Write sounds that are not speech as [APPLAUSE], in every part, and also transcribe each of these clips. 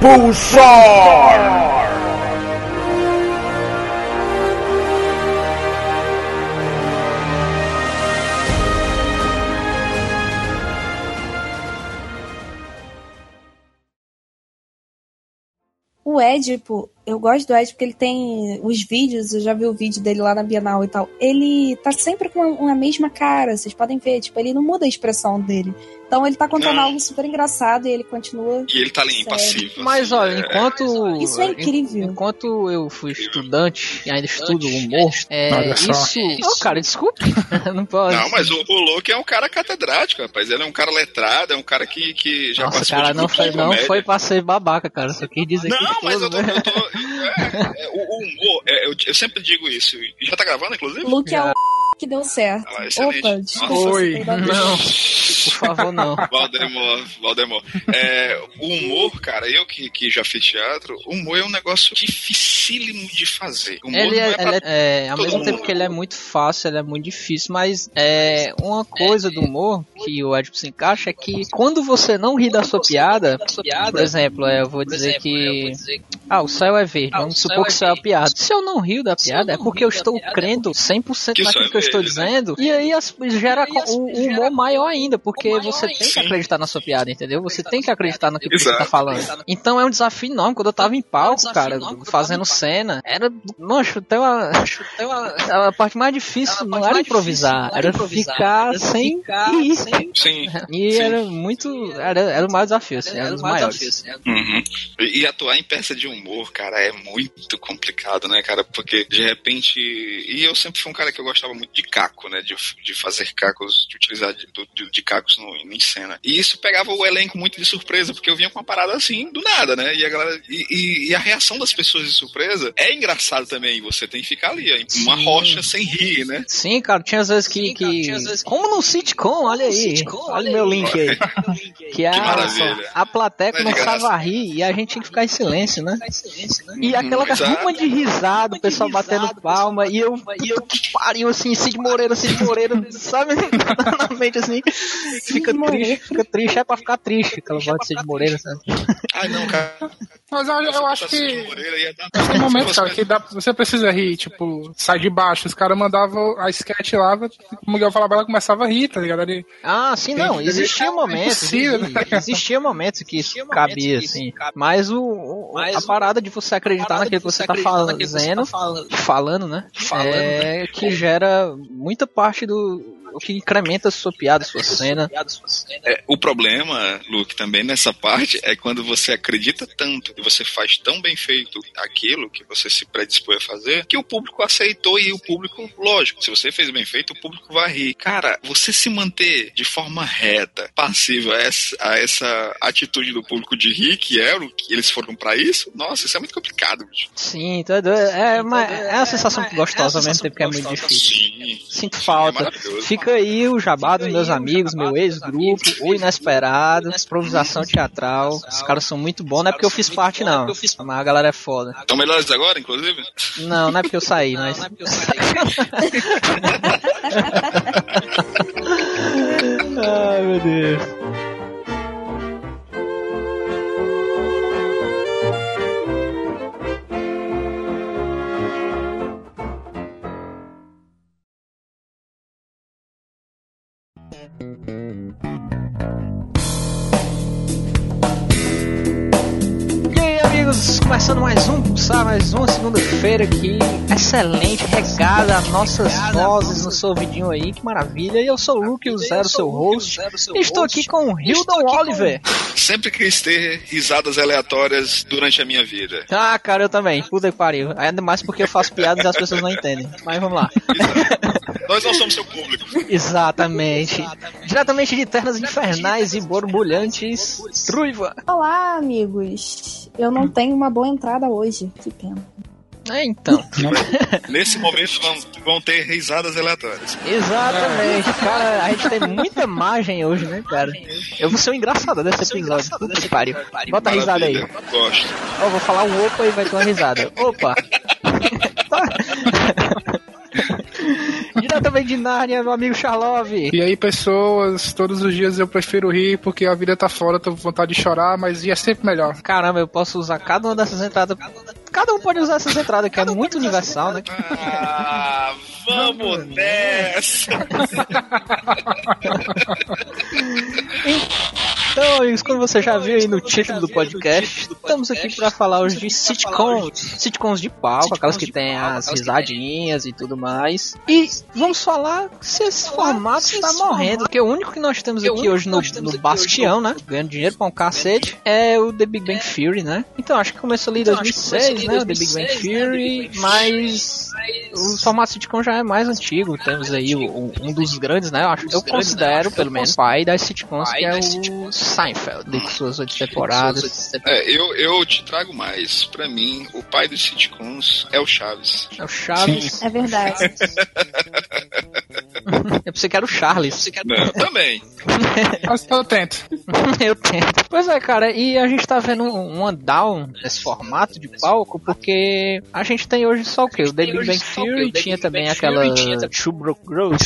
Pulsar! O Édipo, eu gosto do Ed porque ele tem os vídeos, eu já vi o vídeo dele lá na Bienal e tal. Ele tá sempre com a mesma cara, vocês podem ver, tipo, ele não muda a expressão dele. Então ele tá contando Não. algo super engraçado e ele continua. E ele tá ali impassível. Mas assim, olha, é- enquanto. Isso é incrível. Enquanto eu fui estudante e ainda estudo humor, é, isso. Ô, cara, desculpe. [LAUGHS] não pode. Não, mas o, o Luke é um cara catedrático, rapaz. Ele é um cara letrado, é um cara que, que já Nossa, participou cara, de não foi, não foi pra ser babaca, cara. Só quis dizer que Não, mas todo, eu tô. né? Eu, tô- eu- é, é, o, humor, é, eu, eu sempre digo isso. E já tá gravando, inclusive? Luke é o que deu certo. Ah. Opa, desculpa. Oi. Não, por favor, não. Valdemor, Valdemor. É, o humor, cara, eu que, que já fiz teatro, o humor é um negócio dificílimo de fazer. O humor Ele não é, é ele é- é, ao mesmo tempo mundo. que ele é muito fácil, ele é muito difícil, mas é uma coisa do humor que o Edipo se encaixa é que quando você não ri da sua piada, por exemplo, é, eu vou dizer que ah, o céu é verde, vamos supor que isso é uma piada. Se eu não rio da piada, é porque eu estou crendo 100% Que o céu naquilo é que eu estou né? dizendo, e aí as- gera co- o, o humor maior ainda, porque você tem que acreditar na sua piada, entendeu? Você tem que acreditar naquilo que você tá falando. Então é um desafio enorme. Quando eu tava em palco, cara, fazendo cena, era. Mancho, tem uma. A parte mais difícil não era improvisar, era ficar sem. Sim. E era muito. Era, era o maior desafio, assim, era um dos maiores. Uhum. E e atuar em peça de humor, cara, é muito complicado, né, cara? Porque de repente. E eu sempre fui um cara que eu gostava muito de caco, né? De, de fazer cacos, de utilizar de, de, de cacos no, em cena. E isso pegava o elenco muito de surpresa, porque eu vinha com uma parada assim, do nada, né? E a galera. E, e- e a reação das pessoas de surpresa é engraçado também. Você tem que ficar ali, ó, uma Sim. rocha sem rir, né? Sim, cara, tinha às vezes que. que... Como no sitcom, olha aí. Olha o meu link aí. Que a, maravilha. a plateia Não é de começava a rir e a gente tinha que ficar em silêncio, né? E aquela exato. ruma de risada, o pessoal batendo palma, e eu, puta [LAUGHS] que pariu, assim, Cid Moreira, Cid Moreira, sabe? [LAUGHS] Na mente, assim, fica triste, fica triste, é pra ficar triste, aquela voz de Cid Moreira, sabe? Ai, não, cara. Mas eu, eu acho que dar- tem momentos, [LAUGHS] cara, que dá, você precisa rir, tipo, sai de baixo. Os caras mandavam a sketch lá, o Miguel falava, ela começava a rir, tá ligado? Ele, Ah, sim, não, Tem- existia é momentos, impossível, né? existia momentos que isso cabia, assim, mas o, o- a parada de você acreditar naquilo que você tá fazendo, falando, né, é que gera muita parte do o que incrementa a sua piada, a sua cena. É, o problema, Luke, também nessa parte é quando você acredita tanto e você faz tão bem feito aquilo que você se predispõe a fazer, que o público aceitou e o público, lógico, se você fez bem feito, o público vai rir. Cara, você se manter de forma reta, passiva a essa, a essa atitude do público de rir, que era o que eles foram pra isso, nossa, isso é muito complicado, bicho. Sim, tá doido. é, mas é uma sensação gostosa ao mesmo tempo que é muito difícil. Sim. Sinto Sim, é falta. maravilhoso. Fica aí o jabá dos meus amigos, meu ex-grupo, o Inesperado, improvisação teatral. Os caras são muito bons, não é porque eu fiz parte, não. Mas a galera é foda. Estão melhores agora, inclusive? Não, não é porque eu saí, mas. [LAUGHS] Ai, meu Deus. Amigos, começando mais um Pulsar, mais uma segunda-feira aqui, excelente, regada nossas vozes no seu ouvidinho aí, que maravilha. E eu sou o Luke, o Zero, seu host, e estou aqui com o Hildon Oliver. Sempre quis ter risadas aleatórias durante a minha vida. Ah, cara, eu também, puta que pariu. Ainda mais porque eu faço piadas e as pessoas não entendem. Mas vamos lá. Nós não somos seu público. Exatamente. Diretamente de terras infernais e borbulhantes, Truiva. Olá, amigos. Eu não tenho uma boa entrada hoje. Que pena. É, então. [LAUGHS] Nesse momento vão, vão ter risadas aleatórias. Exatamente. Cara, a gente tem muita imagem hoje, né, cara? Eu vou ser o engraçado desse episódio. Puta que pariu. Bota a risada aí. Gosto. Ó, vou falar um opa e vai ter uma risada. Opa! [LAUGHS] [LAUGHS] Diretamente de Nárnia, meu amigo Charlov. E aí, pessoas, todos os dias eu prefiro rir porque a vida tá fora, tô com vontade de chorar, mas dia é sempre melhor. Caramba, eu posso usar cada uma dessas entradas. Cada um pode usar essas entradas, que é muito universal, né? Ah, vamos nessa! [LAUGHS] [LAUGHS] Então, amigos, como você já viu aí no título do podcast, estamos aqui para falar hoje de sitcoms. Sitcoms de palco, aquelas que tem as risadinhas e tudo mais. E vamos falar se esse formato está morrendo, porque o único que nós temos aqui hoje no, no Bastião, né? Ganhando dinheiro pra um cacete, é o The Big Bang Theory, né? Então, acho que começou ali em 2006, né? O The Big Bang Theory, mas o formato sitcom já é mais antigo. Temos aí um dos grandes, né? Eu, acho, eu considero, pelo menos, pai das sitcoms, que é o Seinfeld, de suas oito temporadas. É, eu, eu te trago mais. Pra mim, o pai dos sitcoms é o Chaves. É o Chaves. É verdade. [LAUGHS] Eu pensei que era o Charles. Não, também. [LAUGHS] Mas eu tento. [LAUGHS] Eu tento. Pois é, cara, e a gente tá vendo um, um down nesse formato de palco, porque a gente tem hoje só o quê? O Big Bang Theory, tinha também aquela Broke Girls,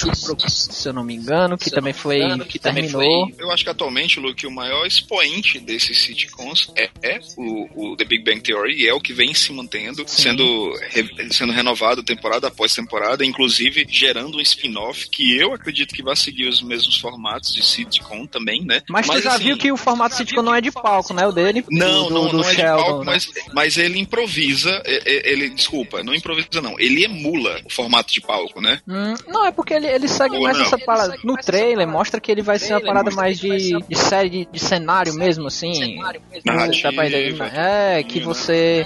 se eu não me engano, que também foi, que terminou. Eu acho que atualmente, Luke, o maior expoente desses sitcoms é, é o, o The Big Bang Theory, e é o que vem se mantendo, sendo, re- sendo renovado temporada após temporada, inclusive gerando um spin-off que eu acredito que vai seguir os mesmos formatos de sitcom também, né? Mas, tu já assim, viu que o formato sitcom não é de palco, né? O dele? Não, do, não, do não é de palco, né? mas, mas ele improvisa, ele, desculpa, não improvisa não, ele emula o formato de palco, né? Hum, não, é porque ele, ele segue Ou mais não? essa parada. No trailer mostra que ele vai ser uma parada mais de, de série de, de cenário mesmo, assim. Dá pra entender? É, que você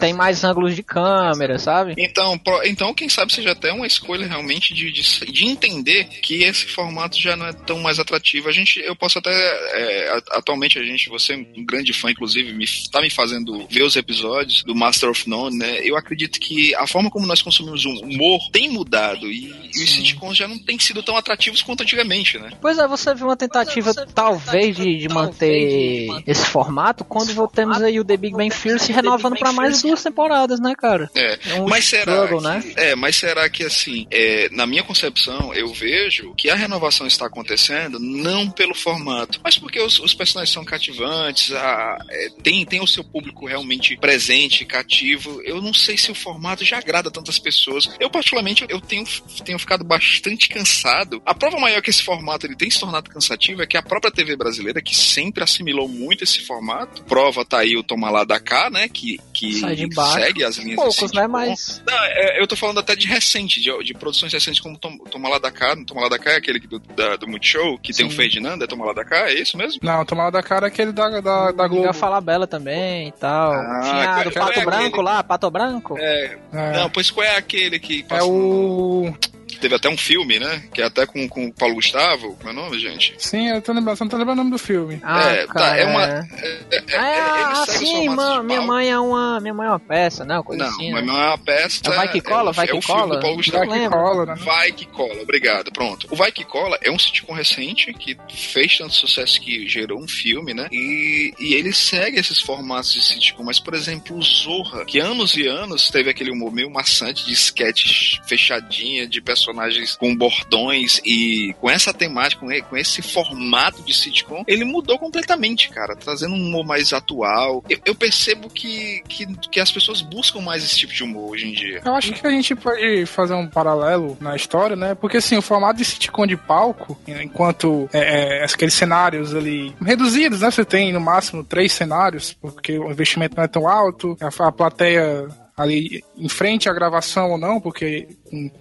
tem mais ângulos de câmera, sabe? Então, pro- então, quem sabe seja até uma escolha realmente de, de, de entender que esse formato já não é tão mais atrativo. A gente, eu posso até, é, atualmente a gente, você é um grande fã, inclusive, me, tá me fazendo ver os episódios do Master of None, né? Eu acredito que a forma como nós consumimos o humor tem mudado e, e os sitcoms já não têm sido tão atrativos quanto antigamente, né? Pois é, você viu uma tentativa, talvez, de, de manter esse formato quando voltamos aí o The Big Bang Theory se renovando pra mais duas temporadas, né, cara? É, É um mas será struggle, que, né? É, mas será que assim, é, na minha concepção, eu vejo que a renovação está acontecendo não pelo formato, mas porque os, os personagens são cativantes, a, é, tem, tem o seu público realmente presente, cativo. Eu não sei se o formato já agrada tantas pessoas. Eu, particularmente, eu tenho, tenho ficado bastante cansado. A prova maior que esse formato ele tem se tornado cansativo é que a própria TV brasileira, que sempre assimilou muito esse formato, prova tá aí o Toma Lá da Cá, né? Que, que segue as linhas Poucos, desse né? Mas. Não, é, eu tô falando até de recente, de, de produções recentes como Tom, Toma Lá da Cá. Toma Lá da Cá é aquele do, da, do Multishow, que tem o Sim. Ferdinando, é Toma Lá da Cá, é isso mesmo? Não, tomar lá da cara é aquele da, da, da Globo. Miguel Falabella também e tal. Ah, Tinha do é Pato aquele? Branco lá, Pato Branco. É, É, Não, pois qual é aquele que é o. Teve até um filme, né? Que é até com, com o Paulo Gustavo. Como é o nome, gente? Sim, eu tô lembrando, só não tô lembrando o nome do filme. Ah, é, tá, é uma. é. É, é, Ah, os sim, mano, minha mãe é uma, minha mãe é uma peça, né? Uma coisa Não, assim, mas né? não é uma peça. É Vai Que Cola, é, Vai é Que o filme Cola? do Paulo Gustavo. que lembro. cola, né? Vai que cola, obrigado. Pronto. O Vai que cola é um sitcom recente que fez tanto sucesso que gerou um filme, né? E, e ele segue esses formatos de sitcom. Mas, por exemplo, o Zorra, que anos e anos teve aquele humor meio maçante de sketches fechadinha, de personagens com bordões e com essa temática, com esse formato de sitcom, ele mudou completamente, cara, trazendo um humor mais atual. Eu, eu percebo que, que, que as pessoas buscam mais esse tipo de humor hoje em dia. Eu acho que a gente pode fazer um paralelo na história, né? Porque assim, o formato de sitcom de palco, enquanto é, é, aqueles cenários ali reduzidos, né? Você tem no máximo três cenários, porque o investimento não é tão alto, a, a plateia ali em frente à gravação ou não, porque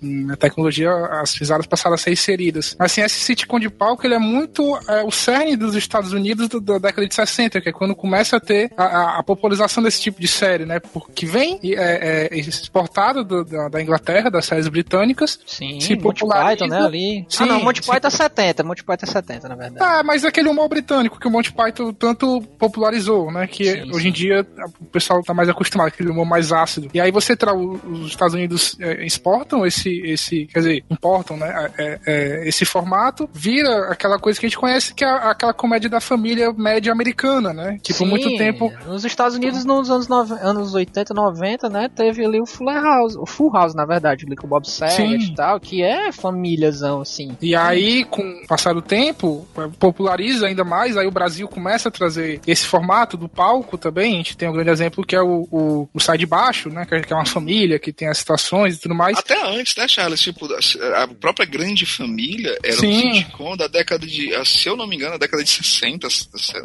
na tecnologia as risadas passaram a ser inseridas. Mas assim, esse sitcom de palco ele é muito é, o cerne dos Estados Unidos da, da, década de 60, que é quando começa a ter a, a, a popularização desse tipo de série, né? Porque vem é, é exportado do, da, da, Inglaterra, das séries britânicas. Sim, se Monty Python, né? Ali. Sim, ah, não, Monty Python é 70, Monty Python é 70, na verdade. Ah, mas aquele humor britânico que o Monty Python tanto popularizou, né? Que sim, hoje sim. em dia o pessoal tá mais acostumado, aquele humor mais ácido. E aí você traz os Estados Unidos é, exportam esse, esse, quer dizer, importam, né? É, é, esse formato, vira aquela coisa que a gente conhece que é aquela comédia da família média americana, né? Que sim, por muito tempo. Nos Estados Unidos, nos anos, no... anos 80, 90, né? Teve ali o Fuller House, o Full House, na verdade, ali com o Bob Saget e tal, que é famíliazão, assim. E aí, com o passar do tempo, populariza ainda mais, aí o Brasil começa a trazer esse formato do palco também. A gente tem um grande exemplo que é o, o, o Sai de Baixo, né? Que é uma família que tem as situações e tudo mais. Até antes, né, Charles? Tipo, a própria Grande Família era Sim. um sitcom da década de, se eu não me engano, da década de 60,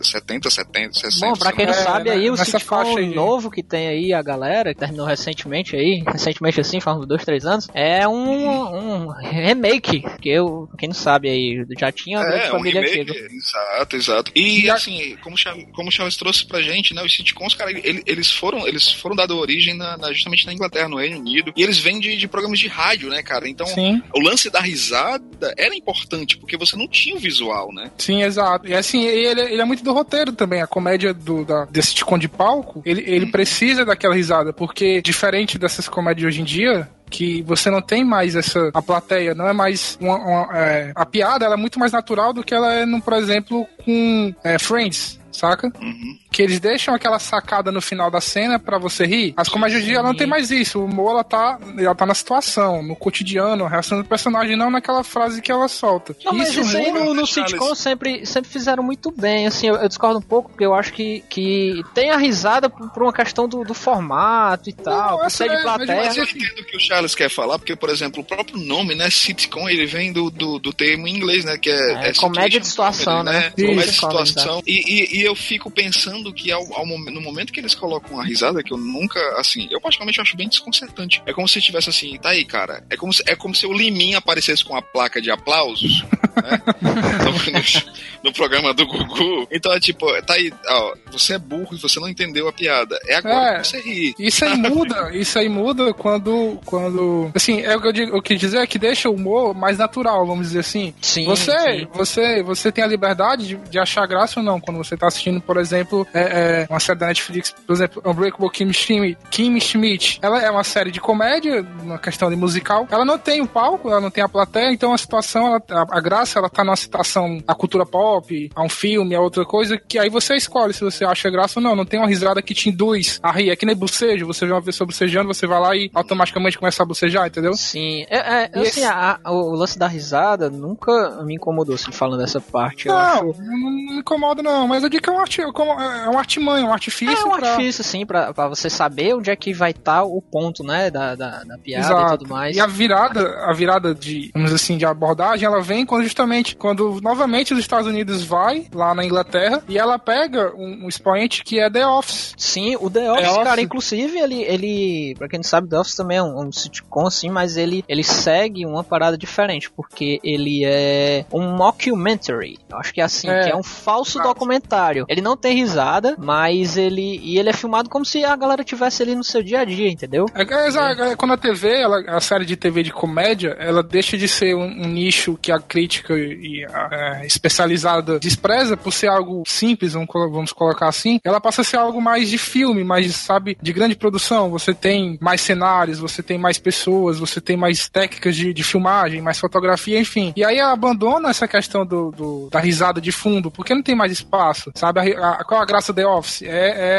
70, 70, 60. Bom, pra quem não é, sabe aí, o sitcom novo que tem aí a galera, que terminou recentemente aí, recentemente assim, faz uns dois, três anos, é um, um remake, que eu, quem não sabe aí, já tinha a Grande é, Família um remake, antiga. Exato, exato. E, e assim, como, como o Charles trouxe pra gente, né, os sitcoms, cara, eles foram, eles foram dado origem na, na, justamente na Inglaterra, no Reino Unido, e eles vêm de, de programas de rádio, né, cara? Então, Sim. o lance da risada era importante, porque você não tinha o visual, né? Sim, exato. E assim, ele, ele é muito do roteiro também. A comédia do, da, desse sitcom de palco, ele, ele hum. precisa daquela risada, porque diferente dessas comédias hoje em dia, que você não tem mais essa a plateia não é mais uma, uma é, a piada ela é muito mais natural do que ela é no, por exemplo com é, Friends saca? Uhum. Que eles deixam aquela sacada no final da cena para você rir. As comédias de dia não tem mais isso. O humor, ela tá, ela tá na situação, no cotidiano, a reação do personagem, não naquela frase que ela solta. Não, mas isso aí no, no sitcom sempre, sempre fizeram muito bem. Assim, eu, eu, discordo um pouco, porque eu acho que, que tem a risada por, por uma questão do, do formato e tal, por ser de plateia. Mas eu entendo o que o Charles quer falar, porque, por exemplo, o próprio nome, né, sitcom, ele vem do, do, do termo em inglês, né, que é... é, é comédia de situação, comedy, né? né? Comédia de situação. E, e, e eu fico pensando que ao, ao, no momento que eles colocam a risada, que eu nunca, assim, eu particularmente acho bem desconcertante. É como se tivesse assim, tá aí, cara. É como se, é como se o Liminha aparecesse com a placa de aplausos, né? [LAUGHS] no, no, programa do Gugu. Então é tipo, tá aí, ó, você é burro e você não entendeu a piada. É agora é, que você ri. Isso aí muda, [LAUGHS] isso aí muda quando, quando, assim, é o que eu, digo, o que dizer é que deixa o humor mais natural, vamos dizer assim. Sim. Você, sim. você, você tem a liberdade de, de achar graça ou não quando você tá assistindo, por exemplo, é, é uma série da Netflix, por exemplo, Unbreakable Kim Schmidt, Kim Schmidt. Ela é uma série de comédia, uma questão de musical. Ela não tem o palco, ela não tem a plateia, então a situação, ela, a, a, graça, ela tá numa citação à cultura pop, a um filme, a outra coisa, que aí você escolhe se você acha graça ou não. Não tem uma risada que te induz a rir. É que nem bucejo, você vê uma pessoa bucejando, você vai lá e automaticamente começa a bucejar, entendeu? Sim. É, é assim, esse... a, a, o lance da risada nunca me incomodou, assim, falando dessa parte. Não, acho... não, não me incomoda não, mas eu digo que é um, é um artimanho, um artifício. É um pra... artifício, sim, pra, pra você saber onde é que vai estar tá o ponto, né, da, da, da piada Exato. e tudo mais. E a virada, a virada de, vamos dizer assim, de abordagem, ela vem quando justamente, quando novamente os Estados Unidos vai lá na Inglaterra e ela pega um, um expoente que é The Office. Sim, o The Office, The cara, Office. inclusive, ele, ele, pra quem não sabe, The Office também é um, um sitcom, sim, mas ele, ele segue uma parada diferente, porque ele é um mockumentary. Eu acho que é assim, é. que é um falso documentário. Ele não tem risada, mas ele. E ele é filmado como se a galera tivesse ali no seu dia a dia, entendeu? É, é, é, quando a TV, ela, a série de TV de comédia, ela deixa de ser um, um nicho que a crítica e a, é, especializada despreza por ser algo simples, vamos, vamos colocar assim, ela passa a ser algo mais de filme, mais, sabe, de grande produção. Você tem mais cenários, você tem mais pessoas, você tem mais técnicas de, de filmagem, mais fotografia, enfim. E aí ela abandona essa questão do, do da risada de fundo, porque não tem mais espaço, sabe? A, a, qual a graça The Office? É,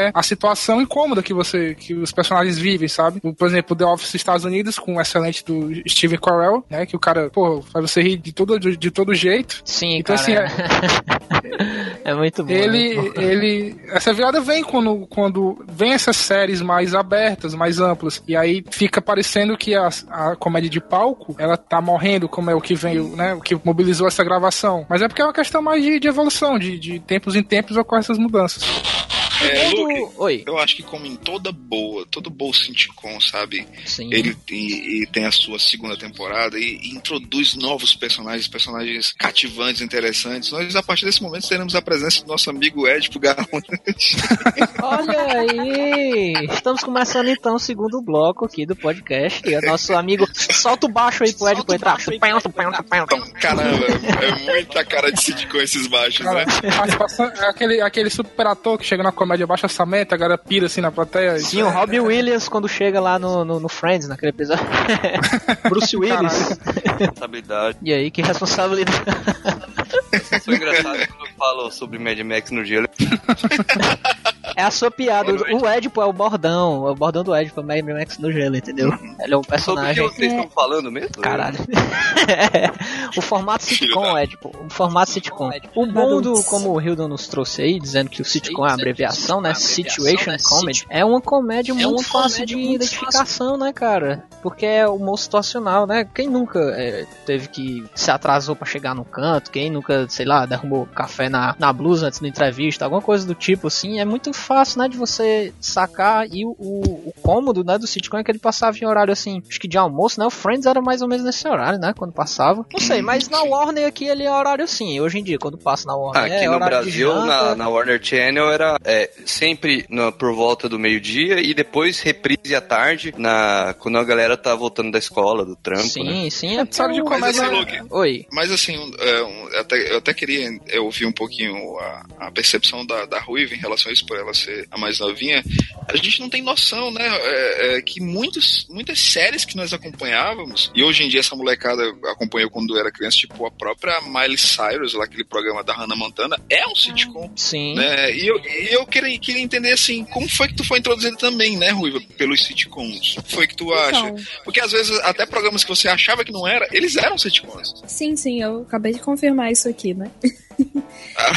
é, a situação incômoda que você que os personagens vivem, sabe? Por exemplo, The Office Estados Unidos, com o excelente do Steve Carell, né? Que o cara, pô, faz você rir de todo, de, de todo jeito. Sim, então, cara. Assim, é... [LAUGHS] é muito bom. Ele, né? ele, essa virada vem quando, quando vem essas séries mais abertas, mais amplas, e aí fica parecendo que a, a comédia de palco, ela tá morrendo, como é o que veio, né? O que mobilizou essa gravação. Mas é porque é uma questão mais de, de evolução, de, de tempos em tempos ocorrem essas mudanças. É, do- Luke, Oi. eu acho que como em toda boa, todo bom sitcom, sabe? Sim. Ele e, e tem a sua segunda temporada e, e introduz novos personagens, personagens cativantes, interessantes. Nós, a partir desse momento, teremos a presença do nosso amigo Edipo Garrone. [LAUGHS] Olha aí! Estamos começando então o segundo bloco aqui do podcast. E o nosso amigo. Solta o baixo aí pro Ed pra entrar. Então, caramba, é muita cara de sitcom esses baixos, Cara, né? é aquele, aquele super ator que chega na comédia baixo orçamento, a galera pira assim na plateia. Sim, o Robbie [LAUGHS] Williams quando chega lá no, no, no Friends, naquele episódio. [LAUGHS] Bruce Willis. Responsabilidade. E aí, que responsabilidade. Foi engraçado quando eu falo sobre Mad Max no gelo. É a sua piada. O o Edipo é o bordão. É o bordão do Edipo, é o Mad Max no gelo, entendeu? Ele é um Sobre o que personagem. vocês estão falando mesmo? Caralho. [LAUGHS] o formato sitcom, Edipo. O formato sitcom. O bom do, como o Hildon nos trouxe aí, dizendo que o sitcom é a abreviação, né? Situation Comedy. É uma comédia muito fácil de identificação, né, cara? Porque é humor situacional, né? Quem nunca é, teve que se atrasou pra chegar no canto? Quem nunca, sei lá, derrubou café na, na blusa antes da entrevista? Alguma coisa do tipo, assim. É muito fácil, né, de você sacar. E o, o, o cômodo, né, do sitcom é que ele passava em horário, assim, acho que de almoço, né? O Friends era mais ou menos nesse horário, né? Quando passava. Não sei, mas na Warner aqui ele é horário sim. Hoje em dia, quando passa na Warner. Aqui é no Brasil, janta. na, na Warner Channel, era é, sempre na- por volta do meio-dia e depois reprise à tarde, na, quando a galera tá voltando da escola, do trampo, né? Sim, sim. É Sabe de o- Mas assim, Luke, Oi. Mas assim, é, um, eu até, eu até queria ouvir um pouquinho a, a percepção da, da Ruiva em relação a isso, por ela ser a mais novinha. A gente não tem noção, né? é, é, que muitos, muitas séries que nós acompanhávamos, e hoje em dia essa molecada acompanhou quando era criança, tipo a própria Miley Cyrus, lá aquele programa da Hannah Montana, é um sitcom. Sim. Né? E eu, e eu queria, queria entender assim, como foi que tu foi introduzido também, né, Ruiva, pelos sitcoms? O que foi que tu acha? Então, Porque às vezes até programas que você achava que não era, eles eram sitcoms. sim, sim, eu acabei de confirmar isso aqui, né? [LAUGHS]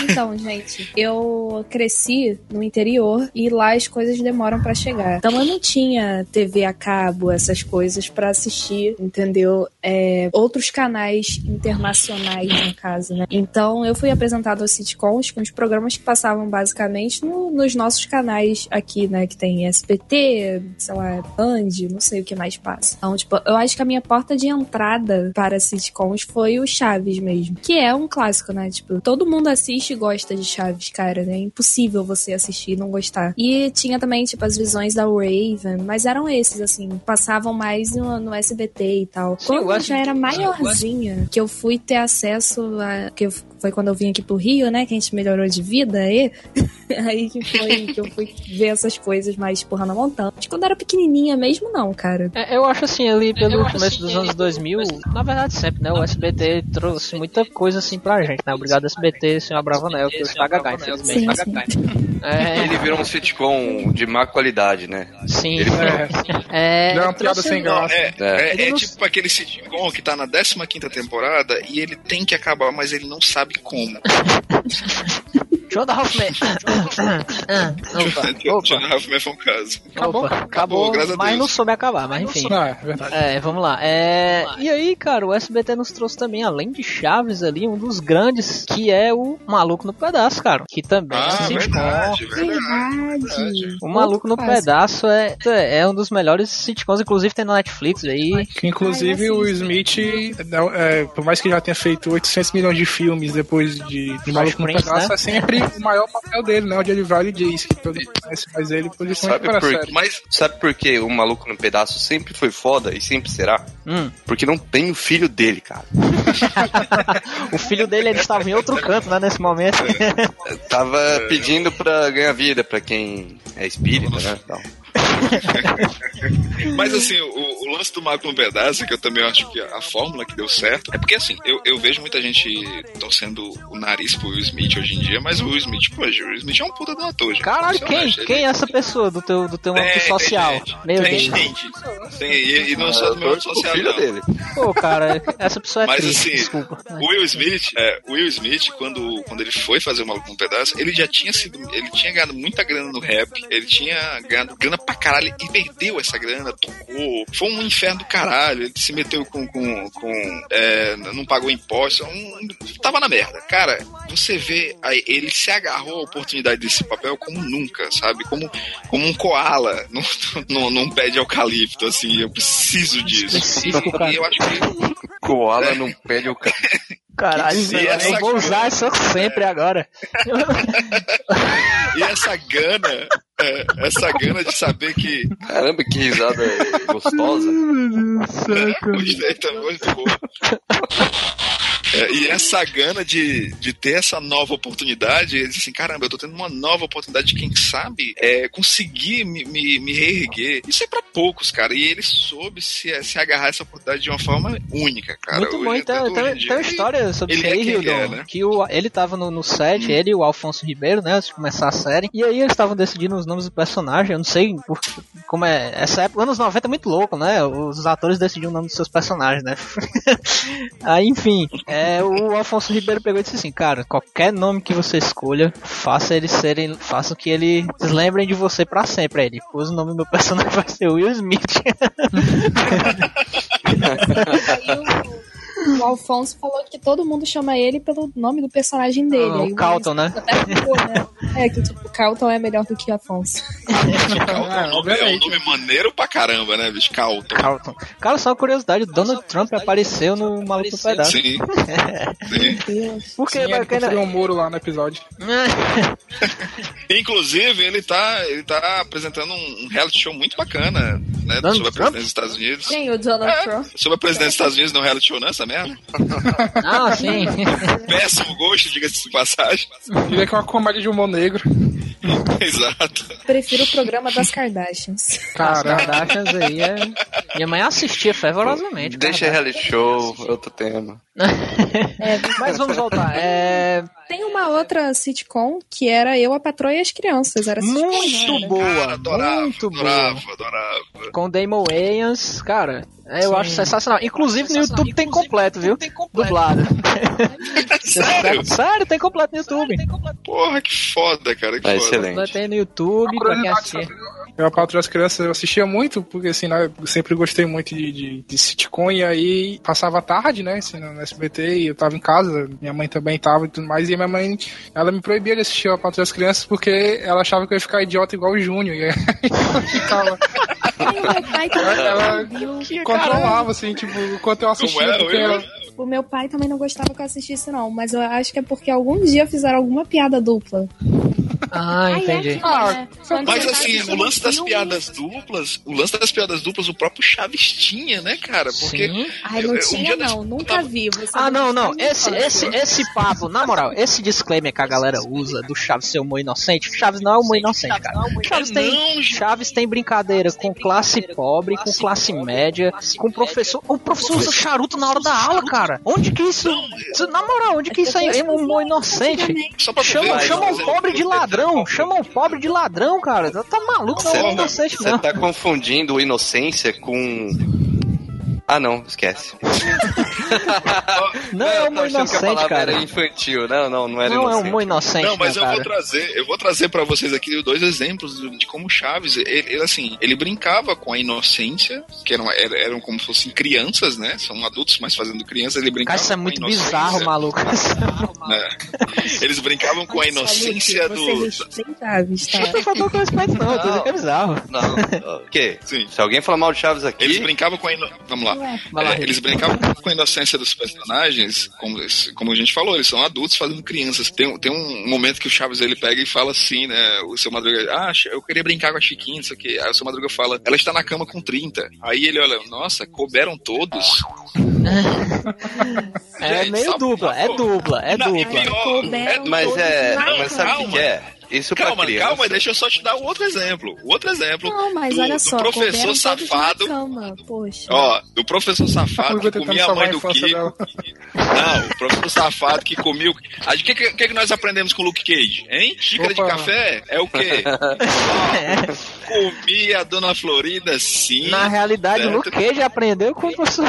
Então, gente, eu cresci no interior e lá as coisas demoram pra chegar. Então eu não tinha TV a cabo, essas coisas pra assistir, entendeu? É, outros canais internacionais, no caso, né? Então eu fui apresentado aos sitcoms com os programas que passavam basicamente no- nos nossos canais aqui, né? Que tem SBT, sei lá, Band, não sei o que mais passa. Então, tipo, eu acho que a minha porta de entrada para sitcoms foi o Chaves mesmo. Que é um clássico, né? Tipo, todo mundo assiste e gosta de Chaves, cara, né? É impossível você assistir e não gostar. E tinha também, tipo, as visões da Raven, mas eram esses, assim, passavam mais no, no SBT e tal. Quando eu já era maiorzinha, que eu fui ter acesso a. que eu- foi quando eu vim aqui pro Rio, né? Que a gente melhorou de vida aí. [LAUGHS] aí que foi que eu fui ver essas coisas mais porra na montanha. Mas quando eu era pequenininha mesmo, não, cara. É, eu acho assim, ali pelo Eu acho começo assim, dos ele- anos 2000, na verdade sempre, né? O SBT trouxe muita coisa assim pra gente, né? Obrigado SBT, senhor Abravanel, que hoje tá gagá, infelizmente. Sim, sim. [LAUGHS] É, Ele virou um sitcom de má qualidade, né? sim. Ele É, Deu uma piada sem Não, graça. é, É. é, Ele é não- tipo aquele sitcom que tá na 15 temporada e ele tem que acabar, mas ele não sabe como. [LAUGHS] Jonah Hoffman. [LAUGHS] Ah, opa, [LAUGHS] Huffman foi um caso. Acabou? opa, acabou, graças a mas não soube acabar, mas enfim. Não, é verdade. É, vamos lá. É, e aí, cara, o SBT nos trouxe também, além de Chaves ali, um dos grandes, que é o Maluco no Pedaço, cara. Que também é um Ah, sitcom. verdade, verdade. Verdade. O Maluco no. Pedaço é, é um dos melhores sitcoms, inclusive tem no Netflix aí. Que inclusive Ah, o. Smith, é, por mais que já tenha feito 800 milhões de filmes depois de, de Maluco no Prince, Pedaço, né? é sempre o maior papel dele, né? Onde ele vai e diz que todo mundo conhece mais ele por isso Sabe para por, série. Mas sabe por que o Maluco no Pedaço sempre foi foda e sempre será? Hum. Porque não tem o filho dele, cara. [LAUGHS] O filho dele ele estava em outro canto, né, nesse momento. Tava pedindo pra ganhar vida pra quem é espírita, né? Então, [LAUGHS] Mas assim, o, o lance do Marco no Pedaço, que eu também acho que a fórmula que deu certo, é porque assim, eu, eu vejo muita gente torcendo o nariz pro Will Smith hoje em dia, mas o Will Smith, pô, o Will Smith é um puta do ator, gente. Caralho, quem? acha? Quem é essa pessoa do teu, do teu Tem, âmbito tem social? gente. Meu tem Deus. gente. Tem, e, e não só eu do meu âmbito pro social, filho não. dele. Pô, cara, essa pessoa é Mas triste, assim, desculpa. O Will Smith, é, o Will Smith, quando, quando ele foi fazer o Maluco no Pedaço, ele já tinha sido. Ele tinha ganhado muita grana no rap, ele tinha ganhado grana pra caralho e perdeu essa grana, tocou. Foi um inferno do caralho. Ele se meteu com. com, com é, não pagou imposto. Um, tava na merda. Cara, você vê. Aí, ele se agarrou à oportunidade desse papel como nunca, sabe? Como, como um koala [LAUGHS] num, num, num pé de eucalipto, assim. Eu preciso disso. E eu acho que. Koala não pede o cara. Caralho, E eu vou usar isso sempre agora. E essa gana. é, essa gana de saber que. Caramba, que risada gostosa. Gostei, tá muito bom. É, e essa gana de, de ter essa nova oportunidade, ele assim: caramba, eu tô tendo uma nova oportunidade de, quem sabe, é, conseguir me, me, me reerguer. Isso é pra poucos, cara. E ele soube se, se agarrar essa oportunidade de uma forma única, cara. Muito bom, então, tem, em tem uma história sobre ele isso aí, é Hildon, é, né? que o, ele tava no, no set, ele e o Alfonso Ribeiro, né, antes de começar a série, e aí eles estavam decidindo os nomes do personagem, eu não sei por, como é, essa época, anos 90 é muito louco, né, os atores decidiam o nome dos seus personagens, né. [LAUGHS] aí, enfim, é, o Alfonso Ribeiro pegou e disse assim, cara, qualquer nome que você escolha, faça eles serem, faça que eles lembrem de você pra sempre, aí ele pôs o nome do meu personagem [LAUGHS] vai ser Will Smith. [LAUGHS] O, o Alfonso falou que todo mundo chama ele pelo nome do personagem dele. Ah, o Aí Carlton, né? Ficou, né? É, que tipo, o Carlton é melhor do que Afonso. Calton é um nome- é um nome maneiro pra caramba, né, bicho? Calton. Carlton. Cara, só uma curiosidade, Donald Trump apareceu no Maluco no Pedaço. Sim. [LAUGHS] Sim. Por que Sim, ele bacana? construiu um muro lá no episódio. [LAUGHS] Inclusive, ele tá, ele tá apresentando um, reality show muito bacana, né? Donald sobre a presidência dos Estados Unidos. Quem? O Donald É, Trump? sobre a presidência dos Estados Unidos não é um reality show, essa merda? ah, sim. [LAUGHS] Péssimo gosto, diga-se de passagem. Ele é que é uma comédia de humor negro. [LAUGHS] Exato. Prefiro o programa das Kardashians. As Caramba. Kardashians aí é... Minha mãe assistia fervorosamente. Deixa Kardashian. reality show, outro tema. [LAUGHS] É, Mas vamos voltar. É... tem uma outra sitcom que era Eu, a Patroa e as Crianças. Era Muito boa. Cara, adorava, muito boa. adorava, adorava. Com Damon Wayans, cara, é, eu Sim. acho sensacional. Inclusive no YouTube tem completo, viu? Dublado. [LAUGHS] Sério? Sério, tem completo no YouTube. Porra, que foda, cara, que Ah, foda. excelente. Tem no YouTube, pra quem assistir. Eu, a Patrulha das Crianças, eu assistia muito, porque assim, né, eu sempre gostei muito de, de, de sitcom, e aí passava tarde, né, assim, no SBT, e eu tava em casa, minha mãe também tava e tudo mais, e a minha mãe, ela me proibia de assistir a Patrulha das Crianças, porque ela achava que eu ia ficar idiota igual o Júnior, e aí [LAUGHS] eu ficava, Ai, meu pai também ela não viu. controlava, assim, tipo, enquanto eu assistia, Como é? porque Oi, ela... oi. O meu pai também não gostava que eu assistisse, não. Mas eu acho que é porque algum dia fizeram alguma piada dupla. Ah, é entendi. né? Quando Mas assim, o lance das piadas duplas, o lance das piadas duplas, o próprio Chaves tinha, né, cara? Porque Sim. Ai, não eu- um tinha, desse- não. Nunca tava- vi. Você Ah, não, não. Esse, esse, esse papo, na moral, esse disclaimer que a galera usa do Chaves ser humor inocente, Chaves não é humor inocente, cara. Chaves tem. Chaves tem brincadeira com classe pobre, com classe média, com professor. O professor usa charuto na hora da aula, cara. Onde que isso. isso- Na moral, onde que isso aí é humor inocente? Só pra tu Chama, chama um pobre de ladrão, chama um pobre de ladrão, cara. Tá, maluco, não é tá, inocente, você não. tá confundindo inocência com. Ah, não, esquece. [LAUGHS] Não é eu humor tô achando que a inocente, palavra cara. era infantil. Não, não, não era Não é inocente. humor inocente, Não, mas não, eu cara. vou trazer, eu vou trazer para vocês aqui dois exemplos de como Chaves, ele, ele, assim, ele brincava com a inocência, que eram, eram, como se fossem crianças, né? São adultos, mas fazendo crianças, ele brincava Cara, isso é com a muito inocência, bizarro, maluco. [LAUGHS] né? Eles brincavam com a inocência Luke, do. Chaves, tá? Com respeito, não, eu tô dizendo que é bizarro. Não, o quê? Sim. Se alguém falar mal de Chaves aqui. Eles brincavam com a ino... Vamos lá. É, eles brincavam com a inocência dos personagens, como, como a gente falou, eles são adultos fazendo crianças. Tem, tem um momento que o Chaves ele pega e fala assim, né? O seu Madruga, ah, eu queria brincar com a Chiquinha, não sei o quê. Aí o seu Madruga fala, ela está na cama com 30. Aí ele olha, nossa, couberam todos. É meio sabe- dupla, é dupla, é Não, dupla. é- Mas todos é. Mas sabe o que é? Isso pra Calma, criança. calma, deixa eu só te dar um outro exemplo. Outro exemplo Não, mas do, olha do só, professor couberam todos safado. cama, poxa. Ó, do professor safado que comia a mãe do Kiko. dela. Não, o professor safado que comia o. O que, que, que que nós aprendemos com o Luke Cage? Hein? Xícara de Opa. café é o quê? [LAUGHS] Comia a dona Florinda sim. Na realidade, o? Luke Cage aprendeu com o professor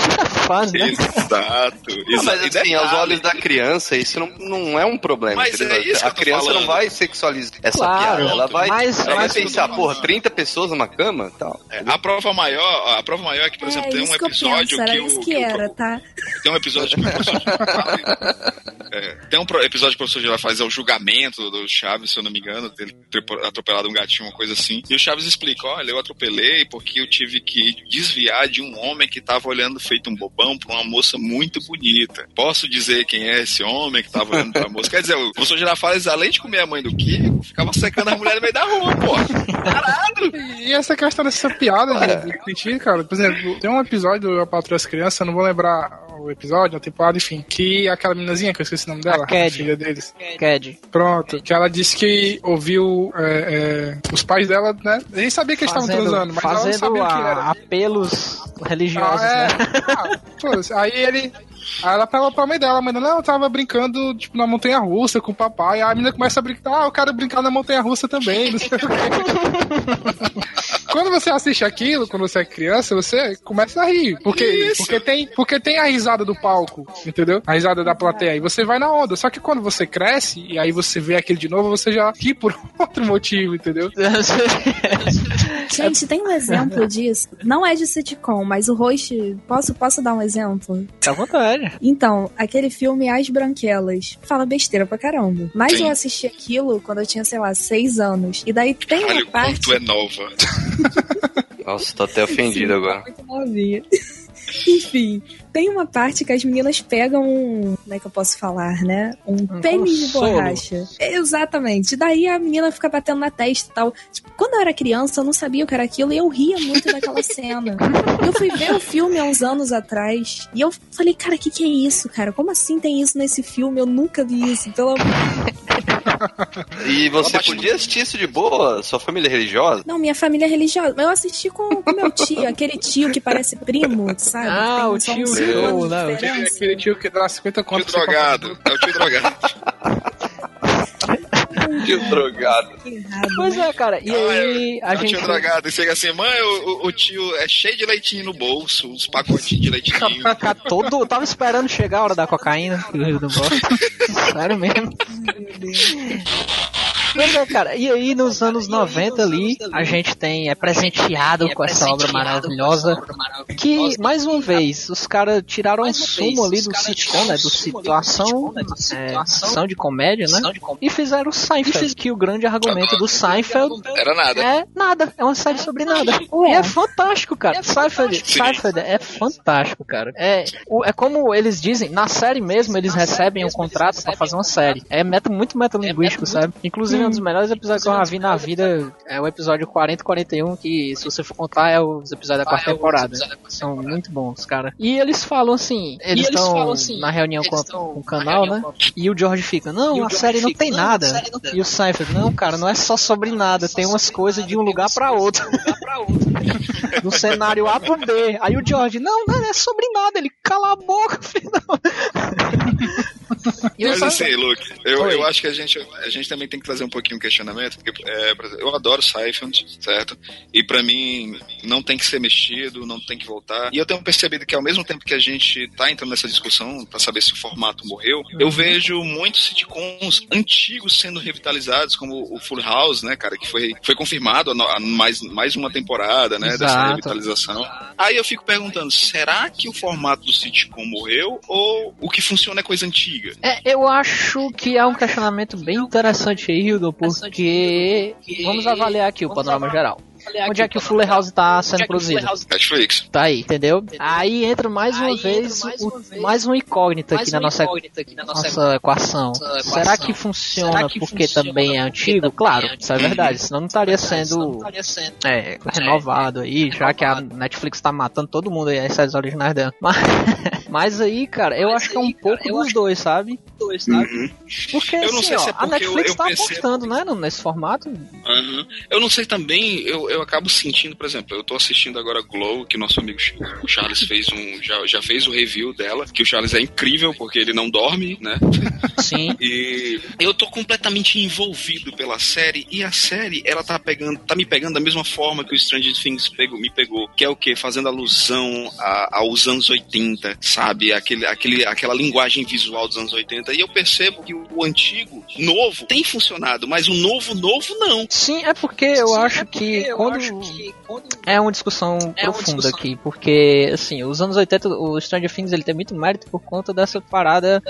fase, né? Exato. Não, mas exato. assim, E aos olhos da criança, isso não, não é um problema. Mas entendeu? é isso a criança falando. não vai sexualizar essa Claro, piada. Ela vai, mas- ela mas- vai pensar, porra, 30 pessoas numa cama tal. é, a prova maior, a prova maior é que, por exemplo, é tem um que eu episódio penso, era que isso o que que o- era, tá? Tem um episódio que o professor [LAUGHS] é, Tem um episódio que o professor Girafales faz é o julgamento do Chaves, se eu não me engano, dele ter atropelado um gatinho, uma coisa assim. E o Chaves explica: olha, eu atropelei porque eu tive que desviar de um homem que tava olhando feito um bobão pra uma moça muito bonita. Posso dizer quem é esse homem que tava olhando pra [LAUGHS] moça? Quer dizer, o professor Girafales, além de comer a mãe do Kiko, ficava secando as mulheres no meio da rua, pô. Caralho! E essa questão dessa piada de, cara, por exemplo, tem um episódio do Eu Patrulho as Crianças, eu não vou lembrar o episódio, a temporada, enfim, que aquela meninazinha, que eu esqueci o nome dela, A Cad. filha deles. Cad. Pronto, que ela disse que ouviu é, é, os pais dela, né? A gente sabia que eles estavam transando, mas ela não fazendo sabia o que era. a- apelos religiosos, Ah, é. né? Ah, foda-se. aí ele. Aí ela falou pra mãe dela, a mãe dela, não, eu tava brincando, tipo, na montanha russa com o papai. Aí a menina começa a brincar, ah, eu quero brincar na montanha russa também, não sei o quê. [LAUGHS] quando você assiste aquilo, quando você é criança, você começa a rir. Porque, Isso. porque, tem, porque tem a risada do palco, entendeu? A risada da plateia. E você vai na onda. Só que quando você cresce, e aí você vê aquele de novo, você já ri por [LAUGHS] outro motivo, entendeu? [LAUGHS] Gente, tem um exemplo disso. Não é de sitcom, mas o host. Posso, posso dar um exemplo? Fica à vontade. Então, aquele filme As Branquelas. Fala besteira pra caramba. Mas Sim. eu assisti aquilo quando eu tinha, sei lá, seis anos. E daí tem Olha uma o quanto parte. é nova. [LAUGHS] Nossa, tô até ofendido agora. Muito novinha. [LAUGHS] Enfim, tem uma parte que as meninas pegam um. Como é que eu posso falar, né? Um Um pênis de borracha. Exatamente. Daí a menina fica batendo na testa e tal. Tipo, quando eu era criança, eu não sabia o que era aquilo e eu ria muito daquela cena. [LAUGHS] Eu fui ver o filme há uns anos atrás e eu falei, cara, o que, que é isso, cara? Como assim tem isso nesse filme? Eu nunca vi isso. Pelo E você podia assistir isso de boa? Sua família é religiosa? Não, minha família é religiosa. Eu assisti com, com meu tio, aquele tio que parece primo, sabe? Ah, Tem o tio uns Joe, anos de né? O Aquele, tio que dá 50 Tio conto. pra você drogado. É o tio drogado. [LAUGHS] [LAUGHS] Que drogado. Pois né? é, cara. E aí, a o gente. tio drogado. E chega assim, mãe, o, o- tio é cheio de leitinho no bolso, uns pacotinhos de leitinho. [LAUGHS] Todo. Eu tava esperando chegar a hora da cocaína, Rio. [LAUGHS] Sério mesmo. Pois é, cara, e aí nos anos 90 ali, a gente tem, é presenteado com essa obra maravilhosa, que, mais uma vez, os caras tiraram um sumo ali do sitcom, né, do situação, é, situação de comédia, né, e fizeram o Seinfeld, que o grande argumento do Seinfeld Era nada. é nada, é uma série sobre nada. E é fantástico, cara. Seinfeld. Seinfeld é fantástico, cara. É, é como eles dizem, na série mesmo, eles recebem um contrato pra fazer uma série. É meta, muito metalinguístico, sabe? Inclusive, um dos melhores episódios que eu já vi na vida é o episódio 40 e 41, que se você for contar é os episódios da quarta temporada. São muito bons, cara. E eles falam assim, eles estão na reunião com, com o canal, né? E o George fica, não, a série não tem nada. E o Seinfeld, não, cara, não é só sobre nada, tem umas coisas de um lugar pra [LAUGHS] outro. Do cenário A pro B. Aí o George, não, não é sobre nada, ele cala a boca, filho. [LAUGHS] Mas assim, Luke, eu, Oi. eu acho que a gente, a gente também tem que trazer um pouquinho o questionamento, porque é, eu adoro Seinfeld, certo? E pra mim não tem que ser mexido, não tem que voltar. E eu tenho percebido que ao mesmo tempo que a gente tá entrando nessa discussão pra saber se o formato morreu, eu vejo muitos sitcoms antigos sendo revitalizados, como o Full House, né, cara, que foi, foi confirmado a a mais, mais uma temporada, né, dessa Exato. revitalização. Aí eu fico perguntando, será que o formato do sitcom morreu ou o que funciona é coisa antiga? É, eu acho que é um questionamento bem interessante aí, Hildo, porque vamos avaliar aqui o panorama geral. Onde é que o Fuller House tá sendo produzido? Netflix. Tá aí, entendeu? Aí entra mais uma vez o- mais uma incógnita aqui na nossa, nossa equação. Será que funciona porque também é antigo? Claro, isso é verdade, senão não estaria sendo é, renovado aí, já que a Netflix tá matando todo mundo aí, as séries originais dela. [LAUGHS] Mas, mas aí, cara, eu acho que é um pouco dos dois, sabe? Porque Eu não assim, sei ó, é a porque eu- Netflix eu tá apostando, né, nesse formato. Uhum. Eu não sei também, eu, eu acabo sentindo, por exemplo, eu tô assistindo agora Glow, que nosso amigo o Charles fez um. Já, já fez o review dela, que o Charles é incrível porque ele não dorme, né? Sim. [LAUGHS] E eu tô completamente envolvido pela série e a série, ela tá pegando, tá me pegando da mesma forma que o Stranger Things pegou, me pegou, que é o que fazendo alusão a, aos anos 80, sabe? Aquele, aquele, aquela linguagem visual dos anos 80. E eu percebo que o antigo, novo, tem funcionado, mas o novo novo não. Sim, é porque eu Sim, acho é que eu quando acho que quando é uma discussão É uma profunda discussão. aqui, porque assim, os anos 80, o Stranger Things ele tem muito mérito por conta dessa parada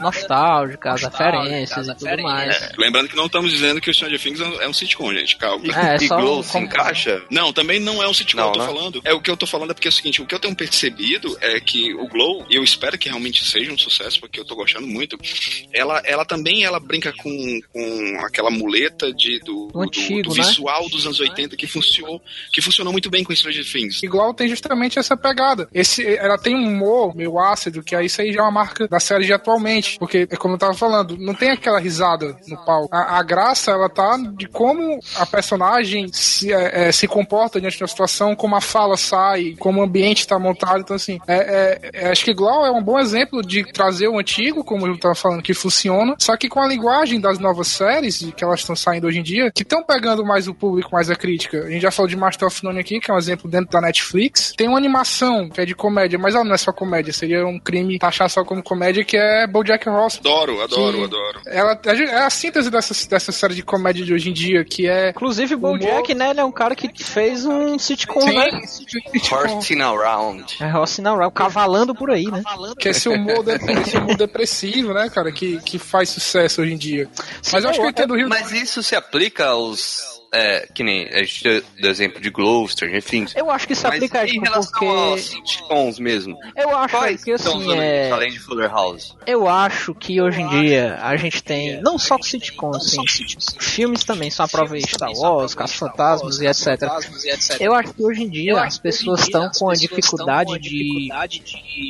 nostálgica, as referências e tudo mais. É, lembrando que não estamos dizendo que o Stranger Things é um- é sitcom, gente, calma. [LAUGHS] É, e só [LAUGHS] Glow um- se encaixa? Não, também não é um sitcom, Não, eu tô né? falando. É o que eu tô falando é porque é o seguinte, o que eu tenho percebido é que o Glow, e eu espero que realmente seja um sucesso, porque eu tô gostando muito, ela, ela também ela brinca com, com aquela muleta de, do, do- antigo, do né? visual dos anos 80 que funcionou, que funcionou muito bem com Stranger Things. Igual tem justamente essa pegada. Esse, ela tem um humor meio ácido, que aí isso aí já é uma marca da série de atualmente. Porque, é como eu tava falando, não tem aquela risada no palco. A, a graça, ela tá de como a personagem se, é, é, se comporta diante da situação, como a fala sai, como o ambiente tá montado. Então, assim, é, é- é- acho que Glow é um bom exemplo de trazer o antigo, como eu tava falando, que funciona, só que com a linguagem das novas séries, que elas estão saindo hoje em dia, que estão pegando mais o público, mais a crítica. A gente já falou de Master of None aqui, que é um exemplo dentro da Netflix. Tem uma animação que é de comédia, mas ela não é só comédia, seria um crime taxar só como comédia, que é BoJack Horseman. Adoro, adoro, adoro. Ela é a síntese dessa, dessa série de comédia de hoje em dia, que é Inclusive o BoJack, né, ele é um cara que fez um sitcom, né? Horsing around. É Rocinal Round, cavalando por aí, né? [LAUGHS] que é esse humor, de- esse humor depressivo, né, cara, que, que faz sucesso hoje em dia. Mas eu acho que eu entendo o Rio. Mas isso se aplica aos. É, que nem a gente deu do exemplo de Glow, Stranger Things. Eu acho que isso aplica em tipo, relação porque aos sitcoms mesmo. eu acho Quais que assim é além de Fuller House? Eu acho que hoje em dia a gente tem, não só com sitcom, assim, filmes também são a prova de Star Wars, Caça Fantasmas e etc. Eu acho que hoje em dia as pessoas estão com a dificuldade de,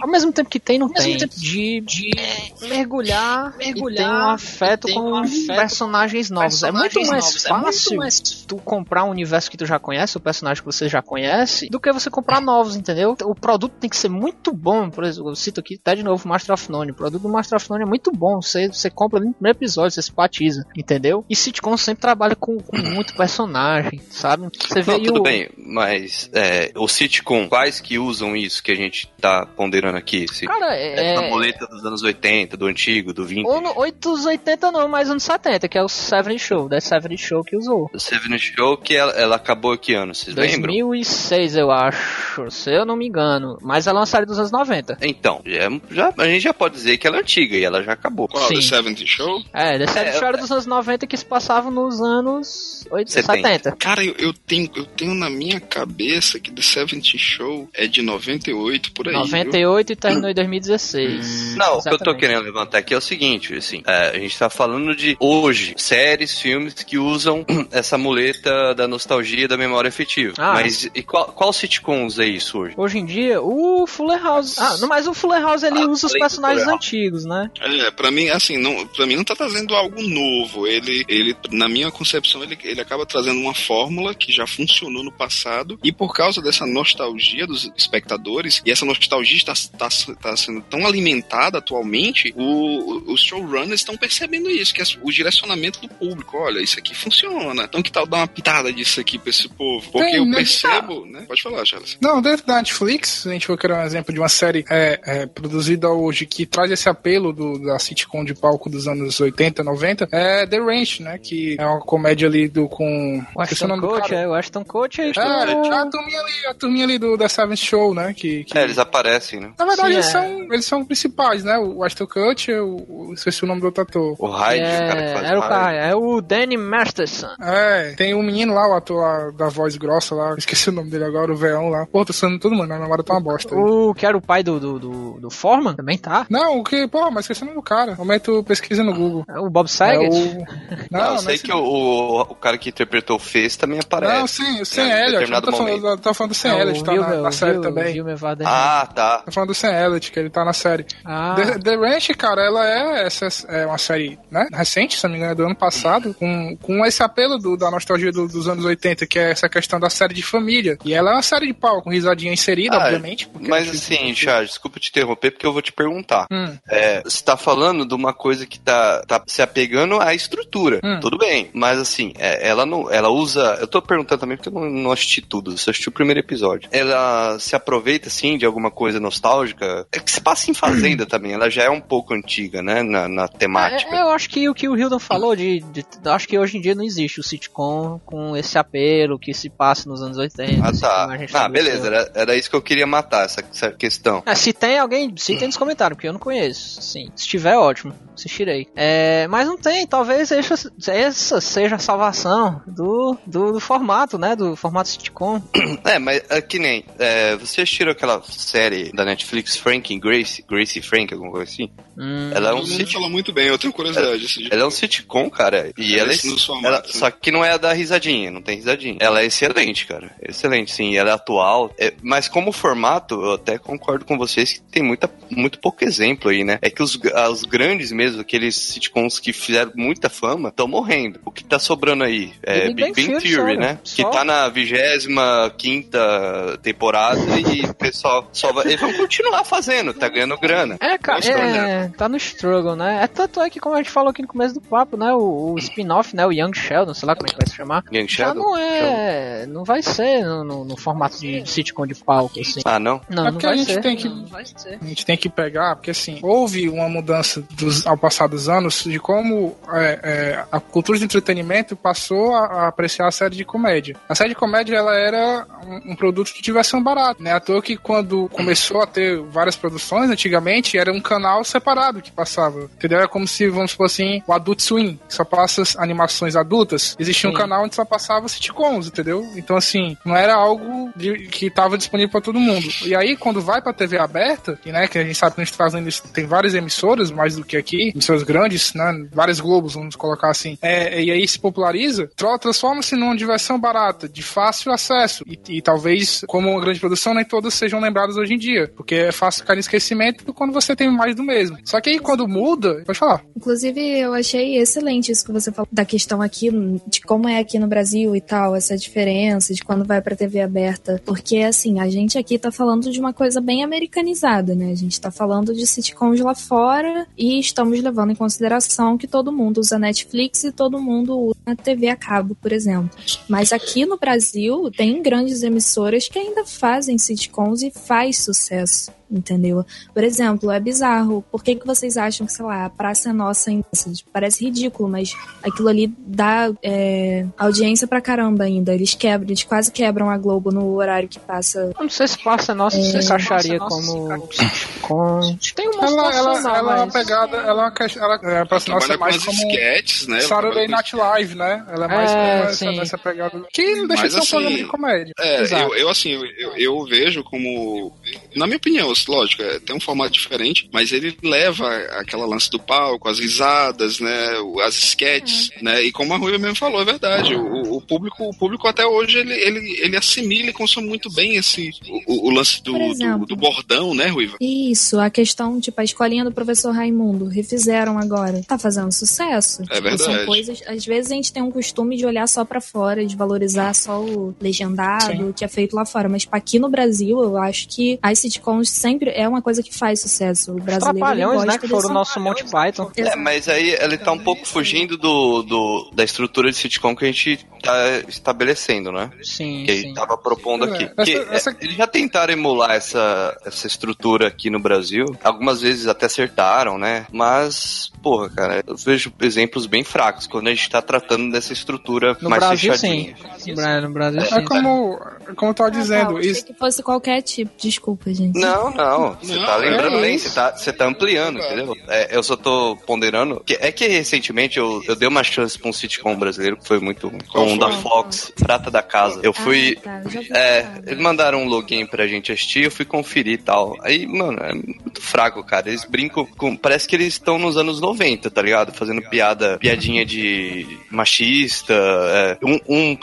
ao mesmo tempo que tem, não tem, de, é, mergulhar, e ter um afeto com personagens novos. É muito mais fácil tu comprar um universo que tu já conhece, o personagem que você já conhece, do que você comprar novos, entendeu? O produto tem que ser muito bom, por exemplo, eu cito aqui até de novo Master of None. O produto do Master of None é muito bom, você, você compra no primeiro episódio, você simpatiza, entendeu? E sitcom sempre trabalha com, com muito personagem, sabe? Você vê Não, tudo o... bem, mas é, o sitcom, quais que usam isso que a gente tá ponderando aqui? Esse, Cara, essa é... boleta dos anos 80, do antigo, do 20. Ou no 880 não, mas anos 70, que é o Seven Show, da Seven Show que usou. O Seven Show, que ela, ela acabou que ano, vocês lembram? 2006, eu acho, se eu não me engano. Mas ela é uma série dos anos 90. Então, já, já- a gente já pode dizer que ela é antiga e ela já acabou. Qual? The Sim. 70 Show? É, da série É, Show era dos anos 90 que se passavam nos anos 8, 70. 70. Cara, eu, eu tenho, eu tenho na minha cabeça que The 70 Show é de 98, por aí. viu? 98 e terminou em 2016. Não, o que eu tô Exatamente. querendo levantar aqui é o seguinte, assim, é, a gente tá falando de hoje, séries, filmes que usam [CLEARS THROAT] essa muleta da nostalgia da memória afetiva. Ah. Mas e qual, qual sitcom usa isso hoje? Hoje em dia, o Fuller House. Ah, não, mas o Fuller House ele Ah, usa os personagens antigos, né? É, pra mim, assim, não, pra mim não tá trazendo algo novo. Ele, ele na minha concepção, ele, ele acaba trazendo uma fórmula que já funcionou no passado e por causa dessa nostalgia dos espectadores, e essa nostalgia está, está, está sendo tão alimentada atualmente, o- os showrunners estão percebendo isso, que as- o direcionamento do público, olha, isso aqui funciona, então que tal dar uma pitada disso aqui pra esse povo? Porque Tem, eu percebo, né? Pode falar, Charles. Não, dentro da Netflix, a gente vai querer um exemplo de uma série é, é, produzida hoje que traz esse apelo do, da sitcom de palco dos anos 80, 90, é The Ranch, né? Que é uma comédia ali do com. Ashton do Coach, é, o Ashton Coach é, É, a turminha ali, a turminha ali do, da Seventh Show, né? Que, que- É, eles aparecem, né? Na verdade, Sim, eles, é. são, eles são principais, né? O Ashton Kutcher, o, o, esqueci o nome do outro ator. O Hyde, o cara que é, faz era o cara, é o Danny Masterson. É, tem um menino lá, o ator lá, da voz grossa lá, [LAUGHS] esqueci o nome dele agora, o veão lá. Pô, tô sendo todo mundo, a memória tá uma bosta. aí. O que era o pai do, do, do, do Foreman também tá. Não, o que, pô, mas esqueci o nome do cara. Momento pesquisa no Google. É O Bob É Saget. o. [LAUGHS] Não, Não, eu sei mas- que o, o, o cara que interpretou o Fez também aparece. Não, sim, o Sam. Eu determinado tô falando, tô falando do Sam É, o Elliott, tá na, Wilmer- na o série também. Vaden. Ah, tá. Tô falando do Sam Elliott, que ele tá na série. Ah. The, The Ranch, cara, ela é, essa, é uma série né, recente, se não me engano, é do ano passado, com, com esse apelo do, da nostalgia do- dos anos 80, que é essa questão da série de família. E ela é uma série de pau, com risadinha inserida, Ah, obviamente. Mas é assim, Charles, desculpa te interromper, porque eu vou te perguntar. Hum. É, você tá falando de uma coisa que tá, tá se apegando à estrutura. Hum. Tudo bem. Mas assim, é, ela não. Ela usa. Eu tô perguntando também porque eu não, não assisti tudo. Eu só assisti o primeiro episódio. Ela se aproveita, assim, de alguma coisa nostálgica. É que se passa em fazenda [CLEARS THROAT] também. Ela já é um pouco antiga, né? Na, na temática. É, eu acho que o que o Hildon falou de, de- acho que hoje em dia não existe o sitcom com esse apelo que se passa nos anos 80. Ah, assim, tá. Ah, beleza. Era, era isso que eu queria matar, essa, essa questão. É, se tem alguém, se tem nos comentários, porque eu não conheço. Sim, se tiver, ótimo. Assistirei. É, mas não tem, talvez essa, essa seja a salvação do, do, do formato, né? Do formato sitcom. É, mas é que nem. é, você assistiu aquela série da Netflix, Frank and Grace? Grace e Frank, alguma coisa assim? Hum, Ela é um sitcom. fala muito bem, eu tenho curiosidade. Assim, Ela é um sitcom, cara. E É, ela é. esse nos ela- né? só que não é a da risadinha, não tem risadinha. Ela é excelente, cara. Excelente, sim. Ela é atual. É, mas como formato, eu até concordo com vocês que tem muita, muito pouco exemplo aí, né? É que os, os grandes mesmo, aqueles sitcoms que fizeram muita fama, estão morrendo. O que tá sobrando aí? É Big Bang Theory, né? né? Só. Que tá na vigésima quinta temporada e o pessoal só vai. Eles vão continuar fazendo, tá ganhando grana. É, cara, Nossa, é, tá no struggle, né? É tanto é que, como a gente falou aqui no começo do papo, né? O, o spin-off, né? O Young Sheldon, sei lá como é que vai se chamar. Young Já Sheldon? não é. Não vai ser no, no- no formato de, de sitcom de palco, assim. Ah, não? Não, É não porque vai a gente ser. tem que- Não vai ser. A gente tem que pegar, porque assim, houve uma mudança dos, ao passar dos anos de como é, é, a cultura de entretenimento passou a, a apreciar a série de comédia. A série de comédia ela era um, um produto de diversão barato, né? À toa que quando começou a ter várias produções, antigamente era um canal separado que passava, entendeu? É como se, vamos supor assim, o Adult Swim, que só passa as animações adultas, existia um Sim. canal onde só passava sitcoms, entendeu? Então assim, não era algo de- que estava disponível para todo mundo. E aí, quando vai pra TV aberta, e, né, que a gente sabe que a gente tá fazendo isso, tem várias emissoras, mais do que aqui, emissoras grandes, né, vários globos, vamos colocar assim, é, e aí se populariza, transforma-se numa diversão barata, de fácil acesso, e, e talvez, como uma grande produção, nem todas sejam lembradas hoje em dia, porque é fácil ficar em esquecimento quando você tem mais do mesmo. Só que aí, quando muda, pode falar. Inclusive, eu achei excelente isso que você falou da questão aqui, de como é aqui no Brasil e tal, essa diferença de quando vai pra TV aberta. Porque, assim, a gente aqui tá falando de uma coisa bem americanizada, né? A gente tá falando de sitcoms lá fora e estamos levando em consideração que todo mundo usa Netflix e todo mundo usa a TV a cabo, por exemplo. Mas aqui no Brasil, tem grandes emissoras que ainda fazem sitcoms e faz sucesso. Entendeu? Por exemplo, é bizarro. Por que, que vocês acham que, sei lá, a Praça é Nossa em- parece ridículo, mas aquilo ali dá é, audiência pra caramba ainda. Eles quebram, eles quase quebram a Globo no horário que passa. Eu não sei se passa nossa se encaixaria como sitcom. Tem uma Ela, ela, situação, ela é uma pegada, ela é uma questão, ela, é, pra nossa, Trabalha é com mais como sketches, né? Saturday com- Night Live, né? Ela é mais É, como essa, sim. nessa pegada. Que não deixa Mas, de ser um programa assim, de comédia. É, eu, eu assim, eu, eu, eu vejo como. Na minha opinião, lógico, é, tem um formato diferente, mas ele leva aquela lance do palco, as risadas, né? As sketches, né? E como a Ruiva mesmo falou, é verdade. O, o público, o público até hoje ele, ele, ele assimila e consome muito bem esse o, o lance do, exemplo. do, do bordão, né, Ruiva? Isso, a questão, tipo, a escolinha do professor Raimundo, refizeram agora. Tá fazendo sucesso. É Tipo, São verdade. coisas. Às vezes a gente tem um costume de olhar só pra fora, de valorizar só o legendado, Sim. que é feito lá fora. Mas aqui no Brasil, eu acho que as sitcoms sempre é uma coisa que faz sucesso. O brasileiro trapalhões, gosta né? Que foram o nosso Monty Python. É, mas aí ele tá um pouco fugindo do, do- da estrutura de sitcom que a gente tá estabelecendo, né? Sim, Que sim. ele tava propondo É, aqui. essa- Porque, essa- é, eles já tentaram emular essa, essa estrutura aqui no Brasil. Algumas vezes até acertaram, né? Mas, porra, cara, eu vejo exemplos bem fracos quando a gente tá tratando dessa estrutura No mais Brasil, sim. fechadinha. No Bra- No Brasil, É sim. como, como eu tava Ah, tá, dizendo, eu isso, que fosse qualquer tipo. Desculpa, gente. Não, não. Você tá lembrando é bem, você tá, você tá ampliando, entendeu? É, eu só tô ponderando. Que, é que recentemente eu, eu dei uma chance pra um sitcom brasileiro que foi muito ruim. Qual Um da Fox, Prata da Casa. Eu fui. Ah, tá, já vi É, falar. eles mandaram um login pra gente assistir, eu fui conferir e tal. Aí, mano, é muito fraco, cara. Eles brincam com. Parece que eles estão nos anos 90, tá ligado? Fazendo piada, piadinha de machista. é. Um, um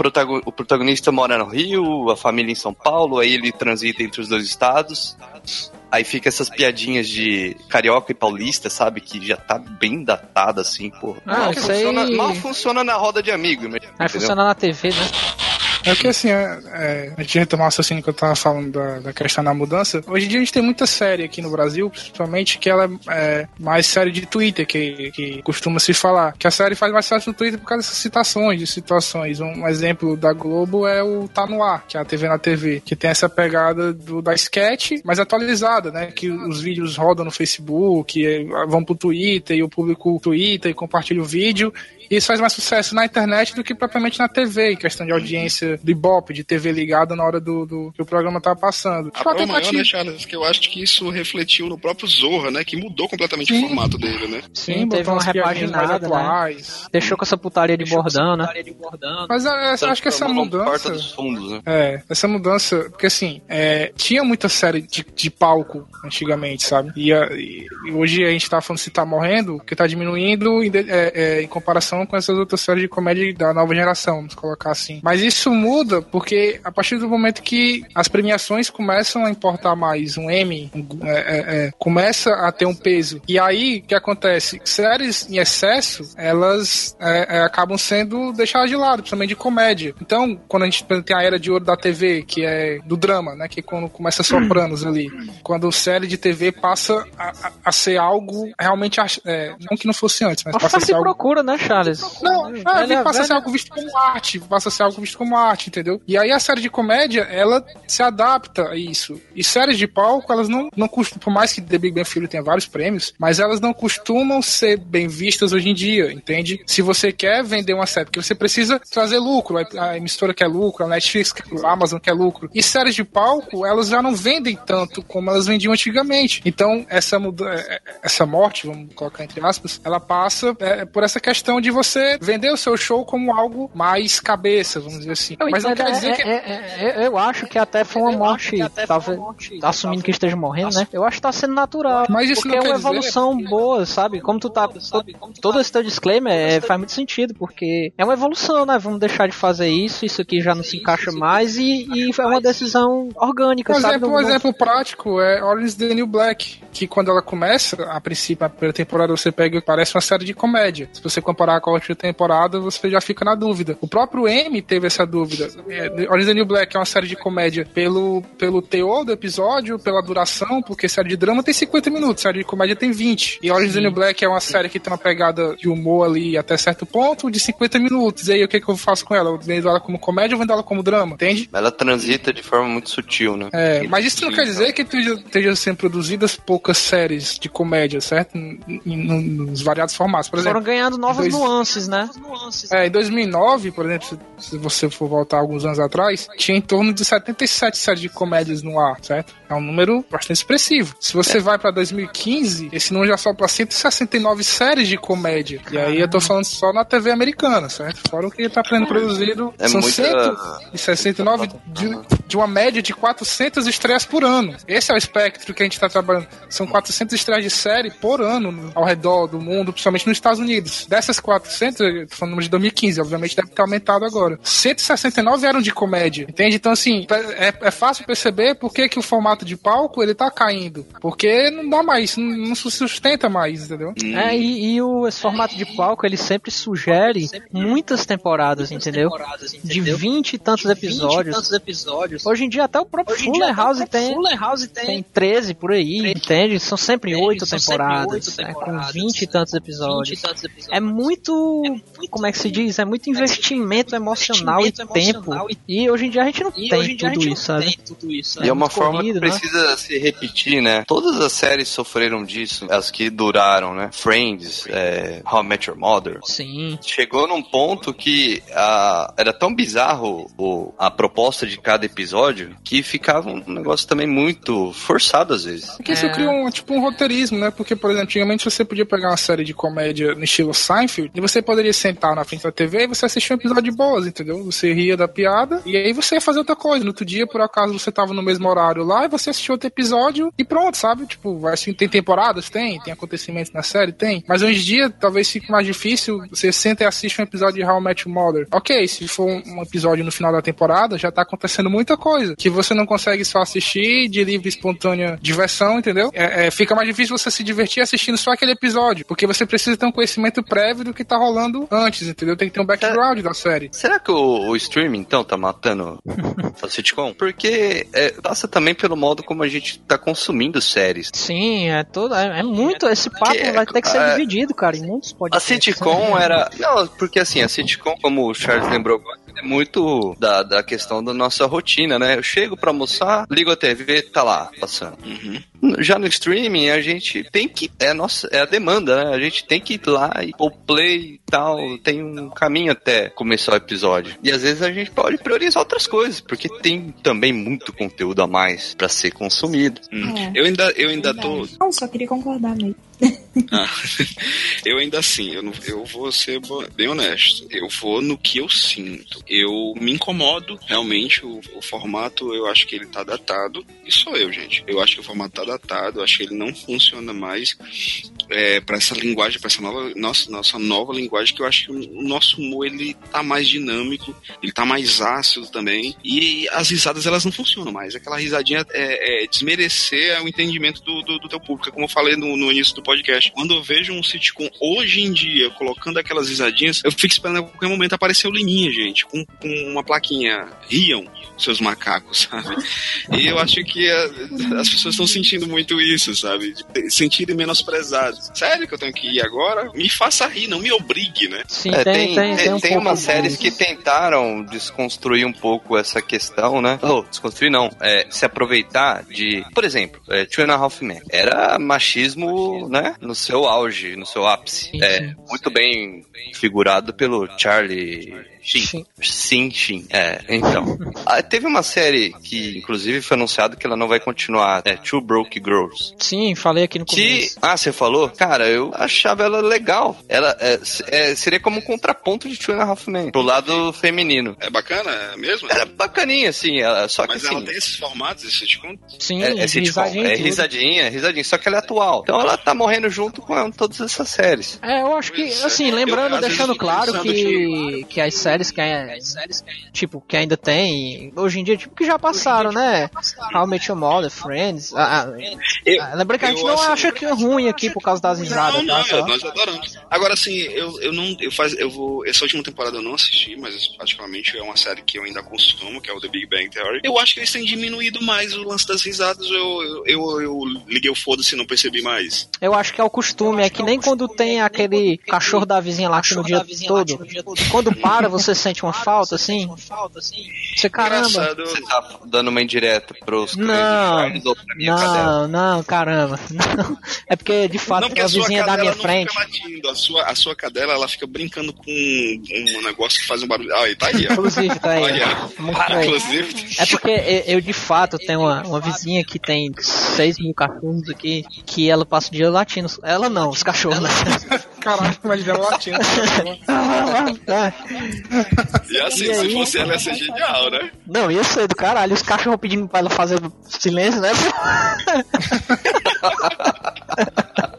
o protagonista mora no Rio, a família em São Paulo, aí ele transita entre os dois estados. Aí fica essas piadinhas de carioca e paulista, sabe? Que já tá bem datada, assim, pô. Ah, mal, isso funciona, aí- mal funciona na roda de amigo, né? Vai entendeu? funcionar na TV, né? É que assim, é, é, a gente retomar o raciocínio que eu tava falando da, da questão da mudança. Hoje em dia a gente tem muita série aqui no Brasil, principalmente, que ela é mais série de Twitter, que, que costuma se falar. Que a série faz mais sucesso no Twitter por causa dessas citações, de situações. Um exemplo da Globo é o Tá No Ar, que é a TV na TV, que tem essa pegada do, da sketch, mas atualizada, né? Que os vídeos rodam no Facebook, vão pro Twitter, e o público twitta e compartilha o vídeo. E isso faz mais sucesso na internet do que propriamente na TV, em questão de audiência do Ibope, de TV ligada na hora do, do que o programa tá passando. A prova maior, né, Charles, que eu acho que isso refletiu no próprio Zorra, né? Que mudou completamente Sim. o formato dele, né? Sim, Sim, teve botou uma umas piadinhas mais repaginada, né? atuais. Deixou com essa putaria de bordão, né? Mas é, eu acho que essa mudança. dos fundos, né? É, essa mudança, porque assim, é, tinha muita série de, de palco antigamente, sabe? E, a- e hoje a gente tá falando se tá morrendo, que tá diminuindo em, é, é, em comparação com essas outras séries de comédia da nova geração, vamos colocar assim. Mas isso muda porque a partir do momento que as premiações começam a importar mais, um M um, é, é, é, começa a ter um peso. E aí, o que acontece? Séries em excesso, elas é, é, acabam sendo deixadas de lado, principalmente de comédia. Então, quando a gente tem a era de ouro da TV, que é do drama, né? Que é quando começa Sopranos [CLEARS THROAT] ali. Quando série de TV passa a, a- a ser algo realmente. é, não que não fosse antes, mas passa a ser algo. procura, né, Não, Velha- passa a ser algo visto como arte, passa a ser algo visto como arte, entendeu? E aí a série de comédia, ela se adapta a isso. E séries de palco, elas não, não costumam, por mais que The Big Bang Theory tenha vários prêmios, mas elas não costumam ser bem vistas hoje em dia, entende? Se você quer vender uma série, porque você precisa trazer lucro, a emissora quer lucro, a Netflix, quer- a Amazon quer lucro. E séries de palco, elas já não vendem tanto como elas vendiam antigamente. Então, essa, muda, é, é, essa morte, vamos colocar entre aspas, ela passa é, por essa questão de você vender o seu show como algo mais cabeça, vamos dizer assim. Eu, Mas não quer dizer é- que. é- é- é- eu acho que até foi uma morte, talvez, assumindo que esteja morrendo, né? Eu acho que tá sendo natural. Mas isso porque não é uma dizer- evolução boa, sabe? Como tu tá. Todo esse teu disclaimer é, faz muito sentido, porque é uma evolução, né? Vamos deixar de fazer isso, isso aqui já não se encaixa mais e, e é uma decisão orgânica, Um sabe? exemplo, um exemplo prático é Orange the New Black, que quando ela começa, a princípio, a primeira temporada você pega e parece uma série de comédia. Se você comparar a outra temporada, você já fica na dúvida. O próprio M teve essa dúvida. É, Orange is the New Black é uma série de comédia pelo, pelo teor do episódio, pela duração, porque série de drama tem 50 minutos, série de comédia tem 20. E Orange is the New Black é uma série que tem uma pegada de humor ali até certo ponto, de 50 minutos. E aí o que, que eu faço com ela? Eu vendo ela como comédia ou vendo ela como drama, entende? Ela transita de forma muito sutil, né? É, mas isso não quer dizer que esteja- estejam sendo produzidas poucas séries de comédia, certo? Nos variados formatos. Por Foram exemplo, ganhando novas dois- nuances, né? é, em 2009, por exemplo, se, você for voltar alguns anos atrás, tinha em torno de 77 séries de comédias no ar, certo? É um número bastante expressivo. Se você vai pra 2015, esse número já sobe pra 169 séries de comédia. E aí eu tô falando só na TV americana, certo? Fora o que tá sendo produzido. É são muita- 169 de, de uma média de 400 estreias por ano. Esse é o espectro que a gente tá trabalhando. São 400 estreias de série por ano no- ao redor do mundo, principalmente nos Estados Unidos. Dessas 400, eu tô falando número de 2015, obviamente deve ter aumentado agora. 169 eram de comédia, entende? Então, assim, é, é fácil perceber por que, que o formato de palco ele tá caindo. Porque não dá mais, não, não se sustenta mais, entendeu? É, e, e o, esse formato de palco, ele sempre sugere muitas temporadas, entendeu? De 20 e tantos episódios. Hoje em dia até o próprio Fuller House tem, tem 13 por aí, entende? São sempre 8 temporadas, né, com 20 e tantos episódios. É muito, como é que se diz? É muito investimento emocional e tempo. E hoje em dia a gente não tem tudo isso, sabe? E é uma muito forma corrido, que né? precisa se repetir, né? Todas as séries sofreram disso, as que duraram, né? Friends, é, How I Met Your Mother. Sim. Chegou num ponto que ah, era tão bizarro o- a proposta de cada episódio que ficava um negócio também muito forçado às vezes. Porque isso É. cria um, tipo um roteirismo, né? Porque, por exemplo, antigamente você podia pegar uma série de comédia no estilo Seinfeld e você poderia sentar na frente da TV e você assistir um episódio de boas, entendeu? Você ria da piada e aí você ia fazer outra coisa. No outro dia, por acaso, você tava no mesmo horário lá e você assistiu outro episódio e pronto, sabe? Tipo, assim, tem temporadas? Tem. Tem acontecimentos na série? Tem. Mas hoje em dia, talvez fique mais difícil. Você senta e assiste um episódio de How I Met Your Mother. Ok, se for um episódio no final da temporada, já tá acontecendo muita coisa que você não consegue só assistir de livre espontânea diversão, entendeu? É, é, fica mais difícil você se divertir assistindo só aquele episódio, porque você precisa ter um conhecimento prévio do que tá rolando antes, entendeu? Tem que ter um background da série. Será que o, o streaming, então, tá matando [LAUGHS] a sitcom? Porque é, passa também pelo modo como a gente tá consumindo séries. Sim, é todo. É, é muito. Esse papo Que- vai ter que ser é- dividido, cara, em muitos A podcasts. sitcom era. Não, porque assim, a sitcom, como o Charles lembrou, é muito da, da questão da nossa rotina, né? Eu chego pra almoçar, ligo a TV, tá lá, passando. Já no streaming, a gente tem que. É, a nossa, é a demanda, né? A gente tem que ir lá e pôr play tal. Tem um caminho até começar o episódio. E às vezes a gente pode priorizar outras coisas, porque tem também muito conteúdo a mais pra ser consumido. Hum. É. Eu ainda, eu ainda tô. Não, só queria concordar mesmo. Ah, [LAUGHS] eu ainda assim, eu, não- eu vou ser bem honesto. Eu vou no que eu sinto. Eu me incomodo, realmente, o, o formato, eu acho que ele tá datado. E sou eu, gente. Eu acho que o formato tá datado, eu acho que ele não funciona mais é, para essa linguagem, para essa nova, nossa, nossa nova linguagem, que eu acho que o, nosso humor, ele tá mais dinâmico, ele tá mais ácido também. E as risadas, elas não funcionam mais. Aquela risadinha é, é desmerecer o entendimento do, do, do teu público. É Como eu falei no, no início do podcast. Quando eu vejo um sitcom hoje em dia colocando aquelas risadinhas, eu fico esperando a qualquer momento aparecer o Lininha, gente, com, com uma plaquinha. Riam, seus macacos, [LAUGHS] sabe? E eu acho que a- as pessoas estão sentindo muito isso, sabe? Sentirem menosprezados. Sério que eu tenho que ir agora? Me faça rir, não me obrigue, né? Sim, É, tem, tem, tem, um tem umas séries que tentaram desconstruir um pouco essa questão, né? Oh, desconstruir não, é, se aproveitar de, por exemplo, é, Two and a Half Men. Era machismo, né? No seu auge, no seu ápice. Sim, É, sim. muito bem figurado pelo Charlie Sheen. Sim. Sim, sim. É, então. [LAUGHS] Ah, teve uma série que, inclusive, foi anunciado que ela não vai continuar. É Two Broke Girls. Sim, falei aqui no Que. começo. Ah, você falou? Cara, eu achava ela legal. Ela é, é, seria como um contraponto de Two and a Half Men. Pro lado feminino. É bacana é mesmo? Era bacaninha, assim. Ela, só que Mas assim. ela tem esses formatos, esse sitcom? Sim, É, é, sitcom, risadinha é risadinha, risadinha, só que ela é atual. Então ela tá morrendo junto com todas essas séries. É, eu acho que, é. assim, lembrando, Eu, deixando claro que, que as séries que, é, tipo, que ainda tem, hoje em dia, tipo, que já passaram, né? How I Met Your Mother, Friends. Ah, ah, ah, lembra que a gente não assim, acha que é ruim aqui por causa das risadas, Não, tá? não, eu- nós adoramos. Agora, assim, eu, eu não. Eu, faz, eu vou. Essa última temporada eu não assisti, mas particularmente é uma série que eu ainda consumo, que é o The Big Bang Theory. Eu acho que eles têm diminuído mais o lance das risadas. Eu, eu, eu, eu liguei o foda-se e não percebi mais. Eu acho que é o costume, é que nem quando tem aquele cachorro da vizinha latindo o dia todo. Quando para, você sente uma falta, assim. Você, caramba. Você tá dando uma indireta pros Não, Charles ou pra minha cadela? Não, não, caramba. [LAUGHS] Não. É porque, de fato, Não, porque a a vizinha da minha frente. latindo. A sua, a sua cadela, ela fica brincando com um negócio que faz um barulho. Ah, e tá aí, ó. Inclusive, tá aí. [LAUGHS] Inclusive. É porque eu, de fato tenho uma, uma vizinha que tem 6 mil cachorros aqui, que ela passa o dia latindo. Ela não, os cachorros. [LAUGHS] Caralho, [LAUGHS] imagina ela latindo. E assim, E se aí? fosse ela, ia ser genial, né? Não, ia ser do caralho. Os cachorros pedindo pra ela fazer silêncio, né? [LAUGHS]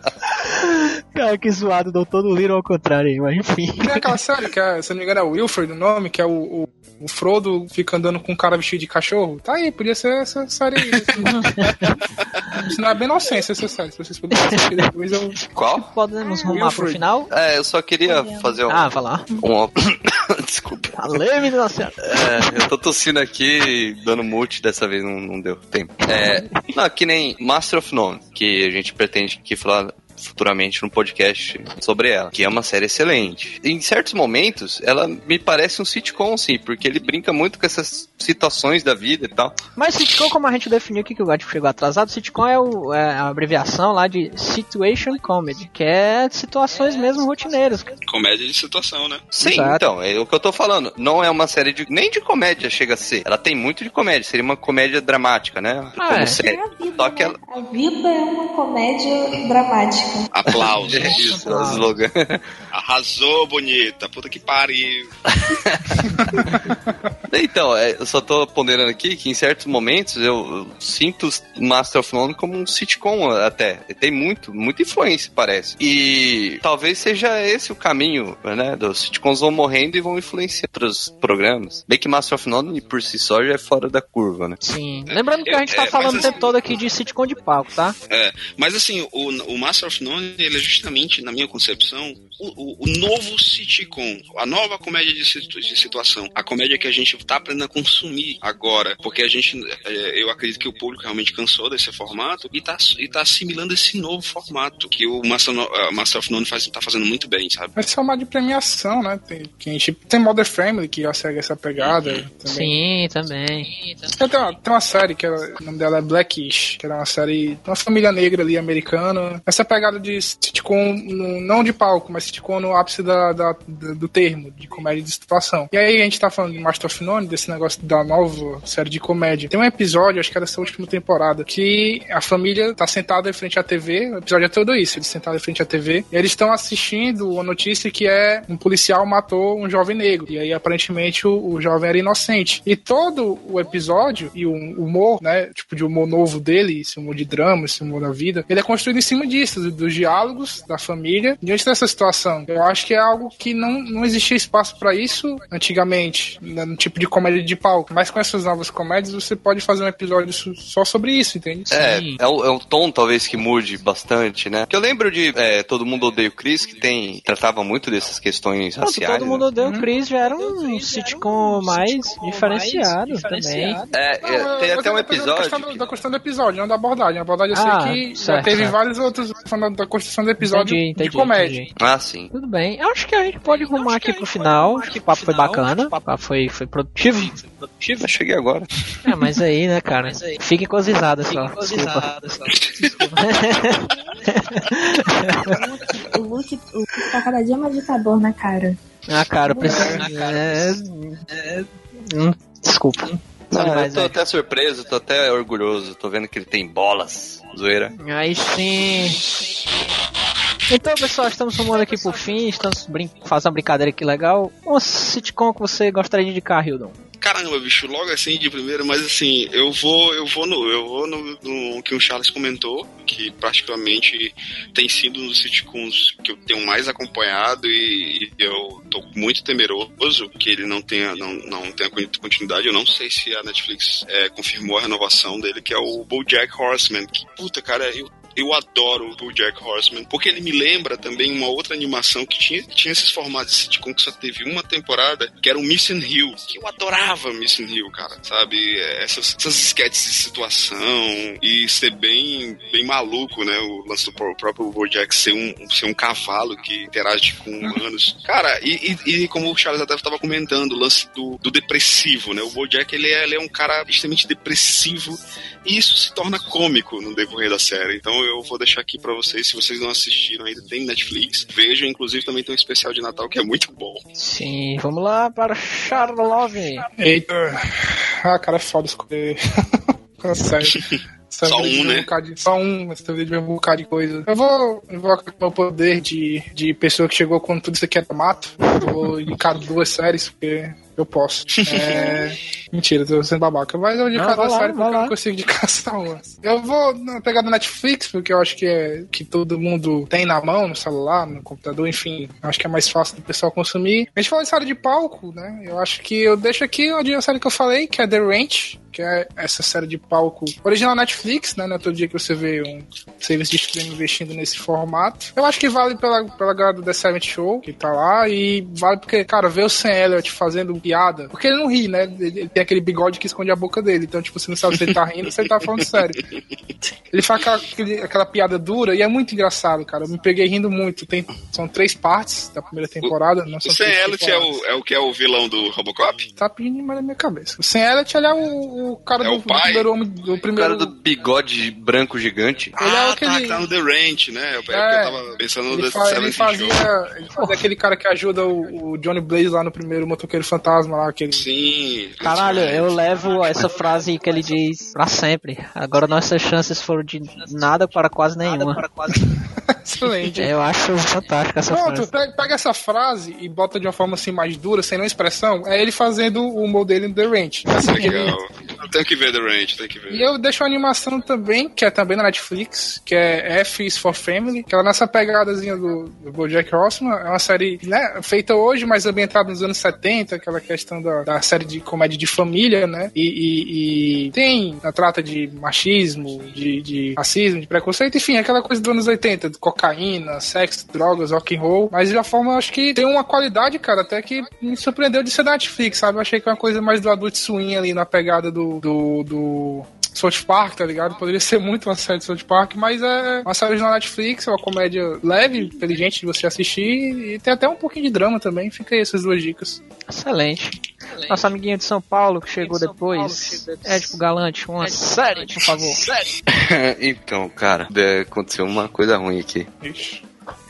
Cara, que zoado, dou todo Little ao contrário aí, mas enfim. Tem aquela série que, é, se não me engano, é o Wilfred o nome, que é o, o, o Frodo fica andando com um cara vestido de cachorro. Tá aí, podia ser essa série aí. [LAUGHS] Isso não é bem inocência essa série, se vocês puderem assistir depois eu... Qual? Podemos rumar pro Wilfred. final? É, eu só queria fazer um. Ah, vai lá. um- [COUGHS] Desculpa. Valeu, menina senhora. É, eu tô tossindo aqui, dando mute, dessa vez não, não deu tempo. É, não, que nem Master of None, que a gente pretende aqui falar futuramente no podcast sobre ela, que é uma série excelente. Em certos momentos, ela me parece um sitcom, sim, porque ele brinca muito com essas situações da vida e tal. Mas sitcom, como a gente definiu aqui, que o Gato chegou atrasado, sitcom é, o, é a abreviação lá de Situation Comedy, que é situações mesmo rotineiras. Comédia de situação, né? Sim, Exato. então, é o que eu tô falando. Não é uma série de. Nem de comédia chega a ser. Ela tem muito de comédia, seria uma comédia dramática, né? Ah, Como é. série. É a vida, Só que né? ela. A vida é uma comédia dramática. Aplausos. Isso, é o slogan. Arrasou, bonita. Puta que pariu. [LAUGHS] Então, é, eu só tô ponderando aqui que em certos momentos eu, eu sinto Master of None como um sitcom até. Tem muito, muita influência, parece. E talvez seja esse o caminho, né? Dos sitcoms vão morrendo e vão influenciar outros programas. Bem que Master of None por si só já é fora da curva, né? Sim. Lembrando que a gente tá É, falando o tempo assim- todo aqui de sitcom de palco, tá? É, mas assim, o, o Master of None, ele é justamente, na minha concepção, o, o- o novo sitcom, a nova comédia de, situ- de situação, a comédia que a gente tá aprendendo a consumir agora, porque a gente, é, eu acredito que o público realmente cansou desse formato e tá, e tá assimilando esse novo formato que o Master, No- uh, Master of None faz, tá fazendo muito bem, sabe? Vai ser uma de premiação, né? Tem, que a gente, tem Mother Family que já segue essa pegada também. Sim, também. Tem uma, tem uma série que ela- o nome dela é Blackish, que era uma série de uma família negra ali americana. Essa pegada de sitcom, não de palco, mas sitcom no ápice da, da- do termo, de comédia de situação. E aí a gente tá falando de Master of None, desse negócio da nova série de comédia. Tem um episódio, acho que era essa última temporada, que a família tá sentada em frente à TV, o episódio é todo isso, eles sentados em frente à TV, e eles estão assistindo uma notícia que é um policial matou um jovem negro. E aí aparentemente o, o jovem era inocente. E todo o episódio e o humor, né, tipo de humor novo dele, esse humor de drama, esse humor da vida, ele é construído em cima disso, do- dos diálogos da família diante dessa situação. Eu acho que é algo que não, não existia espaço pra isso antigamente, né, no tipo de comédia de palco. Mas com essas novas comédias você pode fazer um episódio só sobre isso, entende? É, Sim. é o, é o tom talvez que mude bastante, né? Que eu lembro de é, Todo Mundo Odeia o Chris, que tem, tratava muito dessas questões Nossa, raciais. todo mundo né? odeia o Chris já era um sitcom mais diferenciado também. É, é, tem Não, até mas um é da episódio. questão, do- que- da questão do episódio, não da abordagem. A abordagem eu Ah, sei que já certo, teve certo. vários outros falando da construção do episódio Entendi, entendi, de comédia. entendi. Ah, sim. Tudo bem. Eu acho que a gente pode rumar aqui pro final. Acho que o papo foi bacana. O papo foi, foi produtivo. Eu cheguei agora. É, mas aí, né, cara? Fiquem com as risadas só. Desculpa. [LAUGHS] O Luke, o Luke tá cada dia mais ditador na cara. Ah, cara, eu preciso. É... é- Desculpa. Não, Sabe eu tô né? até surpreso, tô até orgulhoso. Tô vendo que ele tem bolas. Zoeira. Aí sim. Então, pessoal, estamos rumando aqui pro fim. Estamos brin fazendo uma brincadeira aqui legal. Um sitcom que você gostaria de indicar, Hildon? Caramba, bicho, logo assim de primeiro, mas assim, eu vou, eu vou no, eu vou no, no que o Charles comentou, que praticamente tem sido um dos sitcoms que eu tenho mais acompanhado e, e eu tô muito temeroso que ele não tenha, não, não tenha continuidade. Eu não sei se a Netflix é, confirmou a renovação dele, que é o BoJack Horseman. Que puta, cara, eu eu adoro o BoJack Horseman, porque ele me lembra também uma outra animação que tinha, tinha esses formatos de sitcom que só teve uma temporada, que era o Missing Hill, que eu adorava Missing Hill, cara, sabe? Essas, essas sketches de situação e ser bem, bem maluco, né? O lance do pró- próprio BoJack ser um, ser um cavalo que interage com humanos. Cara, e, e, e como o Charles até estava comentando, o lance do, do depressivo, né? O BoJack, ele é, ele é um cara extremamente depressivo e isso se torna cômico no decorrer da série. Então eu vou deixar aqui pra vocês, se vocês não assistiram ainda, tem Netflix. Vejam, inclusive também tem um especial de Natal que é muito bom. Sim, vamos lá para Charlove. Eita. Ah, cara, é foda escolher. [LAUGHS] Sério. [LAUGHS] Essa Só um, né? bocado de- só um, mas também de um bocado de coisa. Eu vou invocar meu poder de, de pessoa que chegou quando tudo isso aqui era mato. Eu vou indicar duas séries, porque eu posso. É... [LAUGHS] Mentira, tô sendo babaca. Mas eu vou indicar duas séries porque eu não consigo indicar só uma. Eu vou na pegada Netflix, porque eu acho que é que todo mundo tem na mão, no celular, no computador, enfim. Acho que é mais fácil do pessoal consumir. A gente falou de série de palco, né? Eu acho que eu deixo aqui a série que eu falei, que é The Ranch, que é essa série de palco original Netflix, né? Não é todo dia que você vê um serviço de streaming investindo nesse formato. Eu acho que vale pela, pela galera do The Seventh Show, que tá lá, e vale porque, cara, ver o Sam Elliott fazendo piada, porque ele não ri, né? Ele, ele tem aquele bigode que esconde a boca dele, então, tipo, você não sabe se ele tá rindo ou se ele tá falando sério. Ele faz aquela, aquele- aquela piada dura e é muito engraçado, cara. Eu me peguei rindo muito. Tem, são três partes da primeira temporada. Não O são Sam três Elliott é o, é o que é o vilão do Robocop? Tá pedindo demais na minha cabeça. O Sam Elliott, ele é o, o cara É do, o do pai? primeiro homem. Do O primeiro, cara do bigode branco gigante. Ele é ah, aquele- tá, tá no The Ranch, né? É, porque É, eu tava pensando no The fa- ele fazia, ele fazia aquele cara que ajuda o, o Johnny Blaze lá no primeiro Motoqueiro Fantasma. Fantasma lá, aquele. Sim. Caralho, eu levo essa frase que ele diz pra sempre. Agora nossas chances foram de nada para quase nenhuma. [LAUGHS] Excelente. Eu acho fantástica essa Pronto, frase. pe- pega essa frase e bota de uma forma assim mais dura, sem nenhuma expressão. É ele fazendo o dele no The Ranch. Assim, ele- Legal. Tem que ver The Range, tem que ver. E eu deixo uma animação também, que é também na Netflix, que é F is for Family, que ela nessa pegadazinha do, do Bojack Horseman. É uma série né, feita hoje, mas ambientada nos anos 70, aquela questão da, da série de comédia de família, né? E, e- e tem a trata de machismo, de, de racismo, de preconceito, enfim, aquela coisa dos anos 80, de cocaína, sexo, drogas, rock and roll. Mas de uma forma, acho que tem uma qualidade, cara, até que me surpreendeu de ser da Netflix, sabe? Eu achei que é uma coisa mais do Adult Swim ali na pegada do, do, do South Park, tá ligado? Poderia ser muito uma série de South Park, mas é uma série original Netflix, é uma comédia leve, inteligente de você assistir e tem até um pouquinho de drama também. Fica aí essas duas dicas. Excelente. Nosso amiguinho de São Paulo que chegou depois. É tipo Galante, uma série, por favor. [LAUGHS] [LAUGHS] então, cara, é, aconteceu uma coisa ruim aqui. Ixi.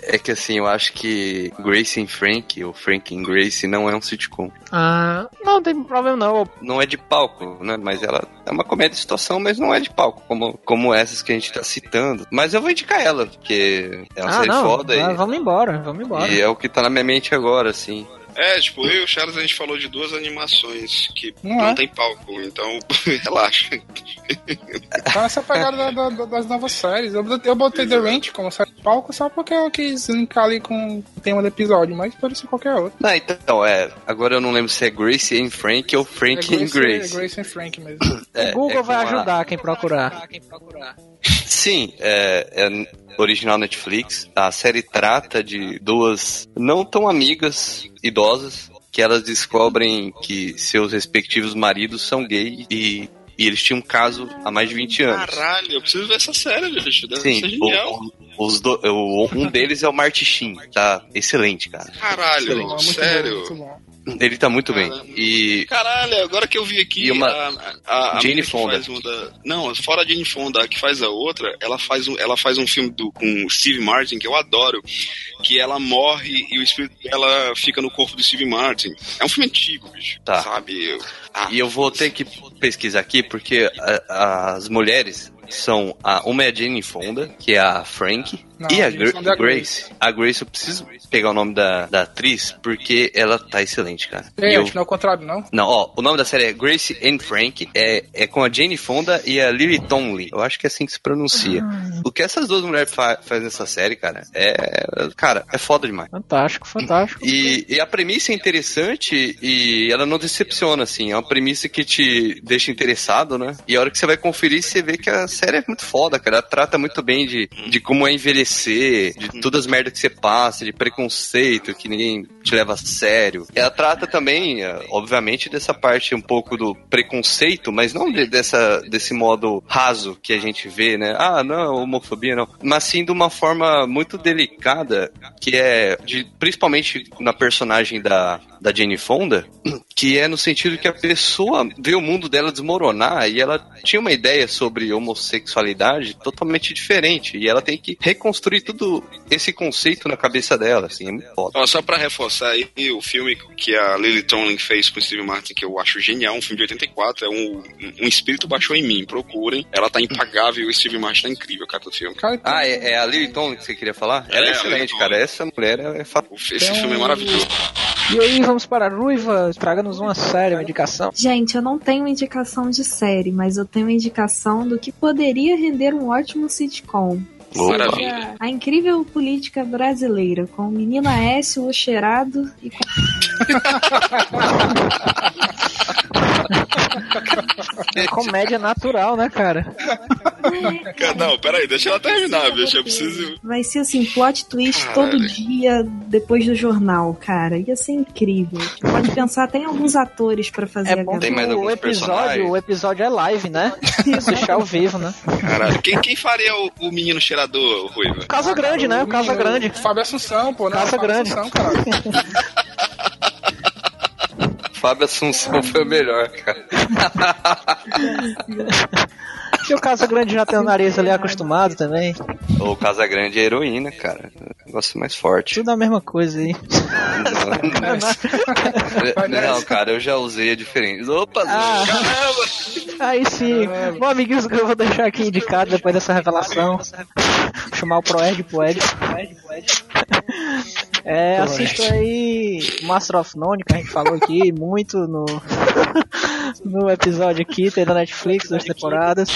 É que assim, eu acho que Grace and Frank, ou Frank and Grace, não é um sitcom. Ah, não tem problema não. Não é de palco, né? Mas ela é uma comédia de situação, mas não é de palco, como, como essas que a gente tá citando. Mas eu vou indicar ela, porque é uma Ah, série não. foda Ah, e, vamos embora, vamos embora. e é o que tá na minha mente agora, assim. É, tipo, eu e o Charles a gente falou de duas animações que Não não, é? tem palco, então [LAUGHS] relaxa. Tá nessa pegada da- da- da- das novas séries. Eu, botei- eu botei The Ranch como série de palco só porque eu quis linkar ali com o tema do episódio, mas pode ser qualquer outro. Não, então, é. Agora eu não lembro se é Grace and Frank ou Frank é and Grace. É Grace and Frank mesmo. [LAUGHS] É, o Google é vai com a- ajudar quem procurar. Sim, é, é original Netflix. A série trata de duas não tão amigas idosas que elas descobrem que seus respectivos maridos são gay e, e eles tinham um caso há mais de 20 anos. Caralho, eu preciso ver essa série, gente. Deve Sim, ser genial. o- os do- o- um deles é o Marty Sheen, tá excelente, cara. Caralho, Muito bom, sério. muito bom. Ele tá muito bem. Caramba. E Caralho, agora que eu vi aqui uma- a, a, a Jane Fonda. da- Não, fora a Jane Fonda, a que faz a outra, ela faz um, ela faz um filme do, com o Steve Martin, que eu adoro, que ela morre e o espírito dela fica no corpo do Steve Martin. É um filme antigo, bicho. Tá. Sabe? Eu- Ah, E eu vou ter que pesquisar aqui porque a- as mulheres são a uma é a Jane Fonda, que é a Frank, Não, e a, a Gra- é a Grace. A Grace eu preciso pegar o nome da, da atriz porque ela tá excelente, cara. É, eu- acho que não é o contrário, não. Não, ó, o nome da série é Grace and Frank, é, é com a Jane Fonda e a Lily Tomlin. Eu acho que é assim que se pronuncia. O que essas duas mulheres fa fazem nessa série, cara, é. Cara, é foda demais. Fantástico, fantástico. E, e a premissa é interessante e ela não decepciona, assim. É uma premissa que te deixa interessado, né? E a hora que você vai conferir, você vê que a série é muito foda, cara. Ela trata muito bem de, de como é envelhecer, de todas as merdas que você passa, de preconceito, que ninguém te leva a sério. Ela trata também, eh, obviamente, dessa parte um pouco do preconceito, mas não de- dessa, desse modo raso que a gente vê, né? Ah, não, homofobia não. Mas sim de uma forma muito delicada, que é de, principalmente na personagem da, da Jane Fonda, [CLEARS THROAT] que é no sentido que a pessoa vê o mundo dela desmoronar e ela tinha uma ideia sobre homossexualidade totalmente diferente e ela tem que reconstruir tudo esse conceito na cabeça dela, assim, é muito foda. Ó, só pra reforçar aí, o filme que a Lily Tomlin fez com o Steve Martin, que eu acho genial, um filme de 84, é um, um espírito baixou em mim, procurem. Ela tá impagável e o Steve Martin tá incrível, cara, do filme. Cara, Ah, é, é a Lily Tomlin que você queria falar? Ela é, É, excelente, cara. Essa mulher é Esse filme é maravilhoso. E aí, vamos para a Ruiva, traga-nos uma série, uma indicação. Gente, eu não tenho indicação de série, mas eu tenho indicação do que poderia render um ótimo sitcom. Seja a incrível política brasileira, com o menino Aécio, o cheirado e com [LAUGHS] É comédia natural, né, cara? Cara, Não, peraí, deixa ela terminar, bicho. Eu preciso. Vai ser assim, plot twist Caralho. todo dia depois do jornal, cara. Ia ser incrível. Pode pensar, tem alguns atores pra fazer É a bom. Tem mais o episódio, o episódio é live, né? Assistir ao vivo, né? Caralho, quem, quem faria o, o menino cheirador, Ruiva? Casa Grande, né? O Casa menino- Grande. Fábio Assunção, pô, né? Casa Fábio Grande. Assunção, caralho. [LAUGHS] Fábio Assunção [LAUGHS] foi o melhor, cara. E o Casa Grande já tem o nariz ali acostumado também. O Casagrande é heroína, cara. negócio mais forte. Tudo a mesma coisa aí. Não, não, cara, eu já usei a diferente. Opa, Ah. caramba! Aí sim, bom amiguinhos eu vou deixar aqui indicado depois dessa revelação. Vou chamar o Proerd pro Ed. É, assista aí Master of None, que a gente falou aqui muito no, [LAUGHS] no episódio aqui, tem da Netflix, duas temporadas.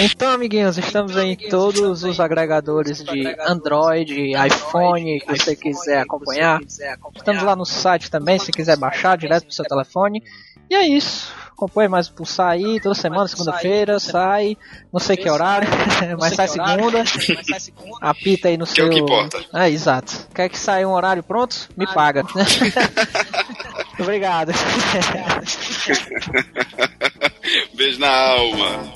Então, amiguinhos, estamos em todos os agregadores de Android, iPhone, que você quiser acompanhar. Estamos lá no site também, se quiser baixar direto pro seu telefone. E é isso. Acompanhe mais por sair toda semana, segunda-feira, sai, não sei que horário, [LAUGHS] mas sai segunda. [LAUGHS] Apita aí no Que é seu. o que importa. É, exato. Quer que saia um horário pronto? Me paga. [LAUGHS] Obrigado. Beijo na alma.